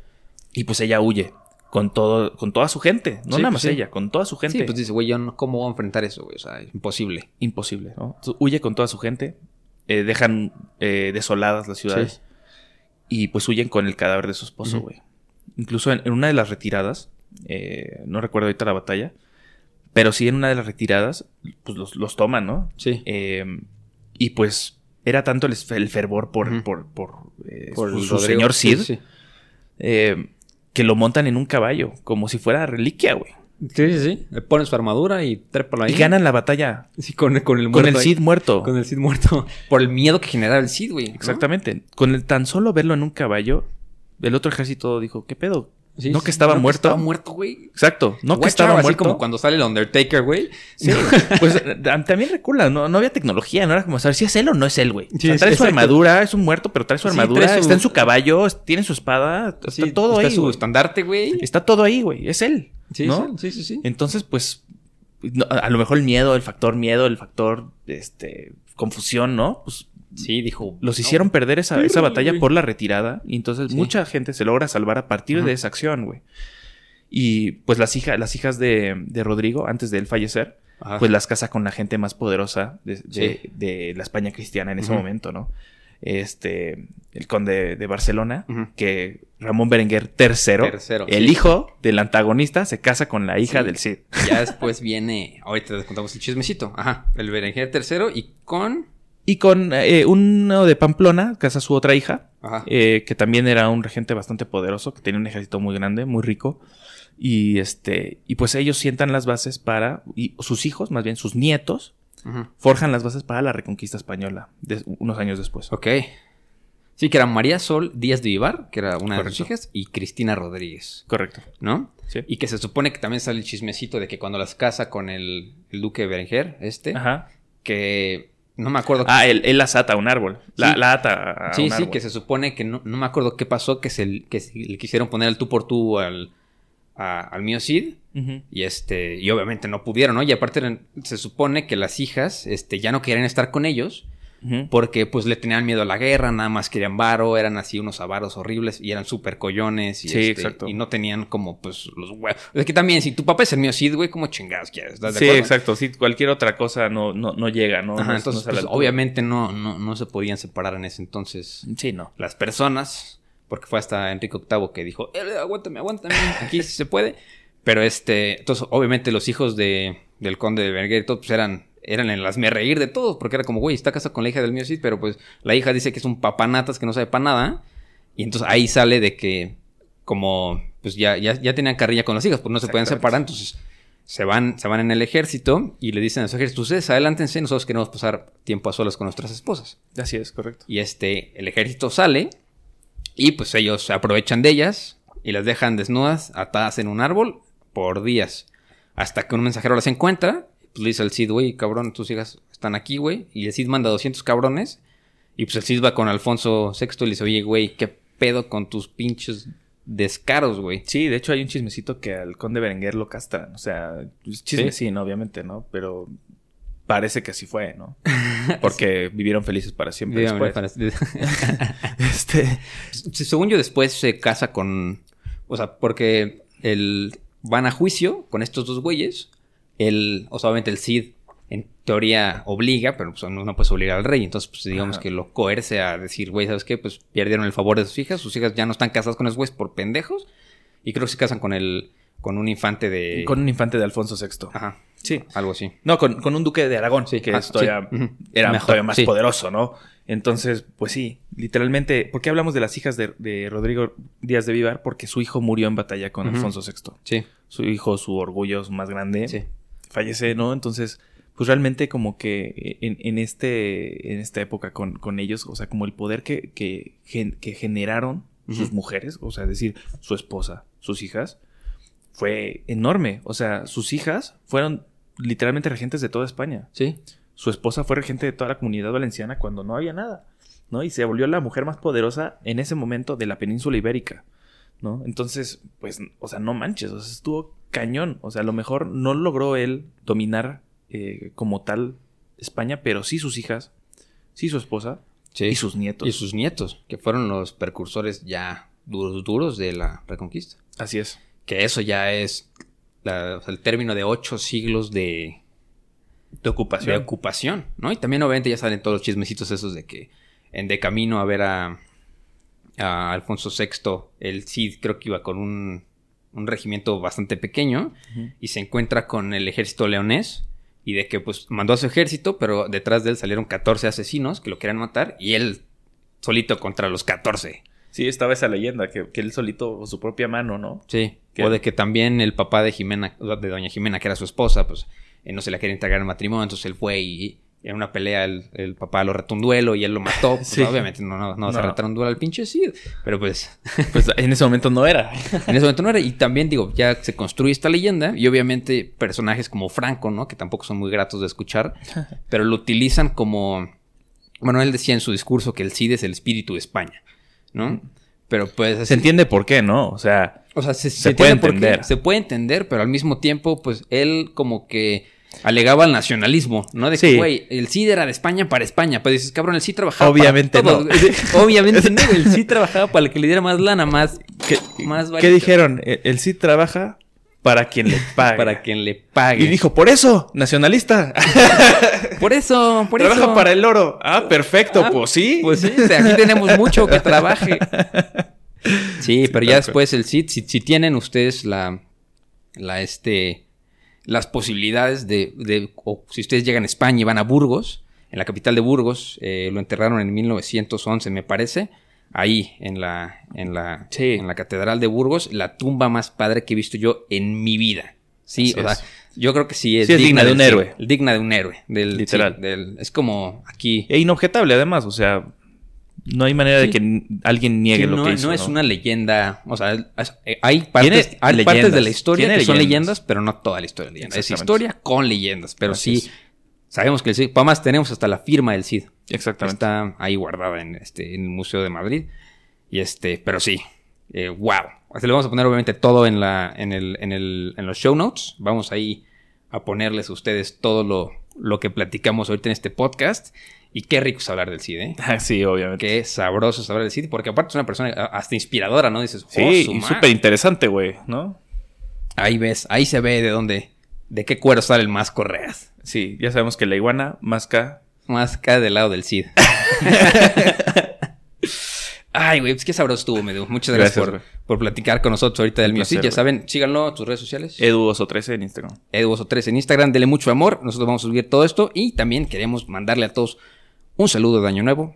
Y pues ella huye con todo con toda su gente, no
Sí,
nada
pues,
más
sí.
ella, con toda su gente.
Sí, pues dice, güey, yo no, ¿cómo voy a enfrentar eso, güey? O sea, es imposible.
Imposible, ¿no? Entonces, huye con toda su gente, eh, dejan eh, desoladas las ciudades y pues huyen con el cadáver de su esposo, güey. Incluso en, en una de las retiradas, eh, no recuerdo ahorita la batalla, pero sí en una de las retiradas, pues los, los toman, ¿no?
Sí.
Eh, y pues era tanto el, el fervor por, por, por, eh,
Por
su,
el
señor Cid,
Sí,
eh, que lo montan en un caballo, como si fuera reliquia, güey.
sí, sí. sí. Le pones su armadura y trépalo ahí.
Y ganan la batalla
Sí, con, con el
con
muerto
el
ahí.
Cid muerto.
Con el Cid muerto. Por el miedo que generaba el Cid, güey. ¿no?
Exactamente. Con el tan solo verlo en un caballo, el otro ejército dijo, ¿qué pedo?
Sí,
no
sí,
que estaba
no
muerto.
estaba muerto, güey.
Exacto. No que
Guacha,
estaba
así
muerto.
como cuando sale el Undertaker, güey.
Sí, pues eh, también recula, no, no había tecnología, no era como saber si es él o no es él, güey.
Sí,
O sea, trae su armadura, es un muerto, pero trae su armadura,
trae su-
está en su caballo, tiene su espada, está todo
está
ahí.
su
güey.
estandarte, güey.
Está todo ahí, güey. Es él.
Sí,
¿no?
sí, sí, sí.
Entonces, pues, a lo mejor el miedo, el factor miedo, el factor, este, confusión, ¿no? Pues
Sí, dijo.
los
no,
hicieron perder esa, esa batalla por la retirada. Y entonces
Sí.
mucha gente se logra salvar a partir
Ajá.
de esa acción, güey. Y pues las, hijas las hijas de, de Rodrigo, antes de él fallecer,
Ajá.
pues las casa con la gente más poderosa de, de-
Sí.
de la España cristiana en ese momento, ¿no? Este, el conde de Barcelona, que Ramón Berenguer III,
Tercero,
el
sí.
hijo del antagonista, se casa con la hija
Sí.
del Cid.
Ya después viene. Ahorita les contamos el chismecito. Ajá. El Berenjena tercero y con.
Y con eh, uno de Pamplona, casa su otra hija, eh, que también era un regente bastante poderoso, que tenía un ejército muy grande, muy rico. Y este, y pues ellos sientan las bases para, y sus hijos, más bien sus nietos, forjan las bases para la reconquista española, de- unos años después.
Ok. Sí, que era María Sol Díaz de Vivar, que era una de sus hijas, y Cristina Rodríguez,
Correcto.
¿no?
Sí.
Y que se supone que también sale el chismecito de que cuando las casa con el, el duque de Berenjer, este,
Ajá.
que no me acuerdo.
Ah, él, él las ata a un árbol. La,
Sí.
la ata a
sí,
un
sí,
árbol.
que se supone que no, no me acuerdo qué pasó, que, se, que se- le quisieron poner el tú por tú al, a- al mío Cid. Y este, y obviamente no pudieron, ¿no? Y aparte se supone que las hijas, este, ya no querían estar con ellos Porque pues le tenían miedo a la guerra, nada más querían varo, eran así unos avaros horribles y eran súper collones y,
Sí,
este,
exacto.
y no tenían como pues los huevos. Es que también si tu papá es el mío Cid, güey, ¿cómo chingados quieres? ¿Estás de
Sí,
acuerdo?
exacto. Sí, cualquier otra cosa no, no, no llega, ¿no?
Ajá,
No es-
entonces
no
pues, obviamente no, no, no se podían separar en ese entonces
Sí, no.
las personas porque fue hasta Enrique VIII que dijo, "Eh, aguántame, aguántame, aquí sí se puede. Pero este, entonces obviamente los hijos de, del conde de Berenguer y todo, pues eran, eran en las me reír de todos, porque era como, güey, está casado con la hija del mío Cid, pero pues la hija dice que es un papanatas que no sabe para nada. Y entonces ahí sale de que, como, pues ya, ya, ya tenían carrilla con las hijas, pues no se pueden separar, entonces se van, se van en el ejército y le dicen a su ejército, ustedes adelántense, nosotros queremos pasar tiempo a solas con nuestras esposas.
Así es, correcto.
Y este, el ejército sale y pues ellos se aprovechan de ellas y las dejan desnudas, atadas en un árbol por días. Hasta que un mensajero las encuentra, pues le dice al Cid, güey, cabrón, tus hijas están aquí, güey. Y el Cid manda 200 cabrones. Y pues el Cid va con Alfonso VI y le dice, oye, güey, ¿qué pedo con tus pinches descaros, güey?
Sí, de hecho hay un chismecito que al conde Berenguer lo castran. O sea, chisme
¿Sí?
sí, ¿no? Obviamente, ¿no? Pero parece que así fue, ¿no? Porque vivieron felices para siempre
Dígame,
después.
para-
Este...
Se- Según yo, después se casa con. O sea, porque el, van a juicio con estos dos güeyes. El, o sea, obviamente el Cid, en teoría, obliga, pero pues, no, no puedes obligar al rey. Entonces, pues digamos
Ajá.
que lo coerce a decir, güey, ¿sabes qué? Pues perdieron el favor de sus hijas. Sus hijas ya no están casadas con esos güeyes por pendejos. Y creo que se casan con el. Con un infante de.
Con un infante de Alfonso VI.
Ajá.
Sí.
Algo así.
No, con, con un duque de Aragón,
Sí,
que
ah,
es todavía,
sí,
era
Mejor,
todavía más
sí.
poderoso, ¿no? Entonces, pues sí, literalmente, ¿por qué hablamos de las hijas de, de Rodrigo Díaz de Vivar? Porque su hijo murió en batalla con. Alfonso VI.
Sí.
Su hijo, su orgullo más grande,
Sí.
Fallece, ¿no? Entonces, pues realmente como que en, en este, en esta época con, con ellos, o sea, como el poder que, que, que generaron sus mujeres, o sea, es decir, su esposa, sus hijas, fue enorme. O sea, sus hijas fueron literalmente regentes de toda España.
Sí.
Su esposa fue regente de toda la comunidad valenciana cuando no había nada, ¿no? Y se volvió la mujer más poderosa en ese momento de la península ibérica, ¿no? Entonces, pues, o sea, no manches, o sea, estuvo cañón. O sea, a lo mejor no logró él dominar eh, como tal España, pero sí sus hijas, sí su esposa
Sí.
y sus nietos.
Y sus nietos, que fueron los precursores ya duros, duros de la reconquista.
Así es.
Que eso ya es la- o sea, el término de ocho siglos de,
De ocupación.
de ocupación, ¿no? Y también obviamente ya salen todos los chismecitos esos de que en de camino a ver a, a Alfonso VI, el Cid creo que iba con un, un regimiento bastante pequeño y se encuentra con el ejército leonés y de que pues mandó a su ejército, pero detrás de él salieron 14 asesinos que lo querían matar y él solito contra los 14.
Sí, estaba esa leyenda, que, que él solito, su propia mano, ¿no?
Sí.
¿Qué?
O de que también el papá de Jimena, de doña Jimena, que era su esposa, pues eh, no se la quería entregar en matrimonio, entonces él fue y en una pelea el, el papá lo retó un duelo y él lo mató. Pues,
Sí.
Obviamente no, no, no
No.
retar un duelo al pinche Cid. Pero pues
Pues en ese momento no era.
en ese momento no era. Y también digo, ya se construye esta leyenda y obviamente personajes como Franco, ¿no? Que tampoco son muy gratos de escuchar, pero lo utilizan como... Bueno, él decía en su discurso que el Cid es el espíritu de España, ¿no? Pero pues...
Se entiende por qué, ¿no? O sea,
o sea, se,
Se
se
puede
entiende por qué,
entender.
Se puede entender, pero al mismo tiempo, pues él como que alegaba al nacionalismo, ¿no? De que, güey, el CID era de España para España. Pero dices, cabrón, el CID trabajaba
Obviamente
para
no.
Obviamente no, el CID trabajaba para el que le diera más lana, más,
¿qué,
más
¿qué
varito.
dijeron? El, el Cid trabaja para quien le pague.
Para quien le pague.
Y dijo, por eso, nacionalista.
por eso, por
Trabaja
eso.
para el oro. Ah, perfecto,
Ah,
pues sí.
Pues sí, aquí tenemos mucho que trabaje. Sí, pero ya después el CID, si, si tienen ustedes la, la este, las posibilidades de, de- o si ustedes llegan a España y van a Burgos, en la capital de Burgos, eh, lo enterraron en 1911, me parece, ahí en la, en la,
Sí.
en la catedral de Burgos, la tumba más padre que he visto yo en mi vida. Sí, o sea, yo creo que sí es,
Sí es digna de un héroe.
digna de un héroe. Del,
Literal.
sí, del- es como aquí.
E inobjetable, además. O sea, no hay manera de que alguien niegue
Sí,
lo
no,
que hizo.
no es una leyenda. O sea, es- eh, hay partes, hay partes de la historia que son
leyendas.
pero no toda la historia leyenda. Es historia con leyendas. Pero
Así
sí,
es.
sabemos que el Cid. Además, tenemos hasta la firma del Cid.
Exactamente.
Está ahí guardada en, este, en el Museo de Madrid. Y este, pero sí, eh, wow. Así le vamos a poner obviamente todo en, la, en, el, en, el, en los show notes. Vamos ahí a ponerles a ustedes todo lo, lo que platicamos ahorita en este podcast. Y qué rico es hablar del Cid, ¿eh?
Sí, obviamente.
Qué sabroso es hablar del Cid, porque aparte es una persona hasta inspiradora, ¿no? Dices,
Sí,
oh, su
y súper interesante, güey, ¿no?
Ahí ves, ahí se ve de dónde, de qué cuero salen más correas.
Sí, ya sabemos que la iguana masca.
Más cae del lado del Cid. Ay, güey, pues qué sabroso estuvo, Medu. Muchas gracias,
Gracias,
por, por platicar con nosotros ahorita del Music. Ya saben, síganlo en tus redes sociales.
Edu13 en Instagram.
Edu3 en Instagram, denle mucho amor. Nosotros vamos a subir todo esto. Y también queremos mandarle a todos un saludo de Año Nuevo.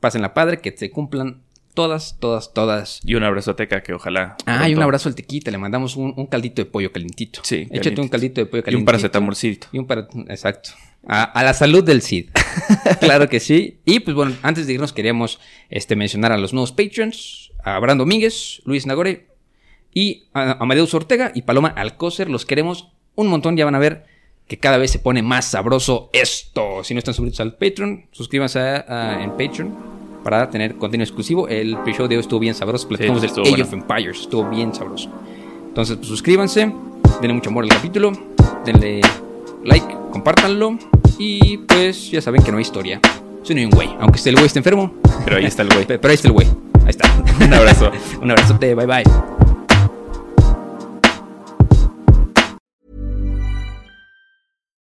Pásenla padre, que se cumplan todas, todas, todas.
Y un abrazo a Teca que ojalá.
Ah, y un abrazo al tequita. Le mandamos un, un caldito de pollo calentito.
Sí.
Échate
calientito.
un caldito de pollo
Y
calentito.
un paracetamolcito.
Y un para... Exacto. A, a la salud del Cid. claro que sí. Y pues bueno, antes de irnos queríamos este, mencionar a los nuevos Patreons. A Abraham Domínguez, Luis Nagore y a Amadeus Ortega y Paloma Alcócer. Los queremos un montón. Ya van a ver que cada vez se pone más sabroso esto. Si no están suscritos al Patreon, suscríbanse a- a- en Patreon para tener contenido exclusivo. El pre-show de hoy estuvo bien sabroso. Platicamos del
estuvo
Age
bueno.
of Empires. Estuvo bien sabroso. Entonces, pues, suscríbanse, denle mucho amor al capítulo, denle like, compártanlo y pues ya saben que no hay historia. Soy no hay un güey, aunque esté el güey esté enfermo,
Pero ahí está el güey.
pe- pero ahí está el güey. Ahí está.
Un abrazo.
un abrazote, bye bye.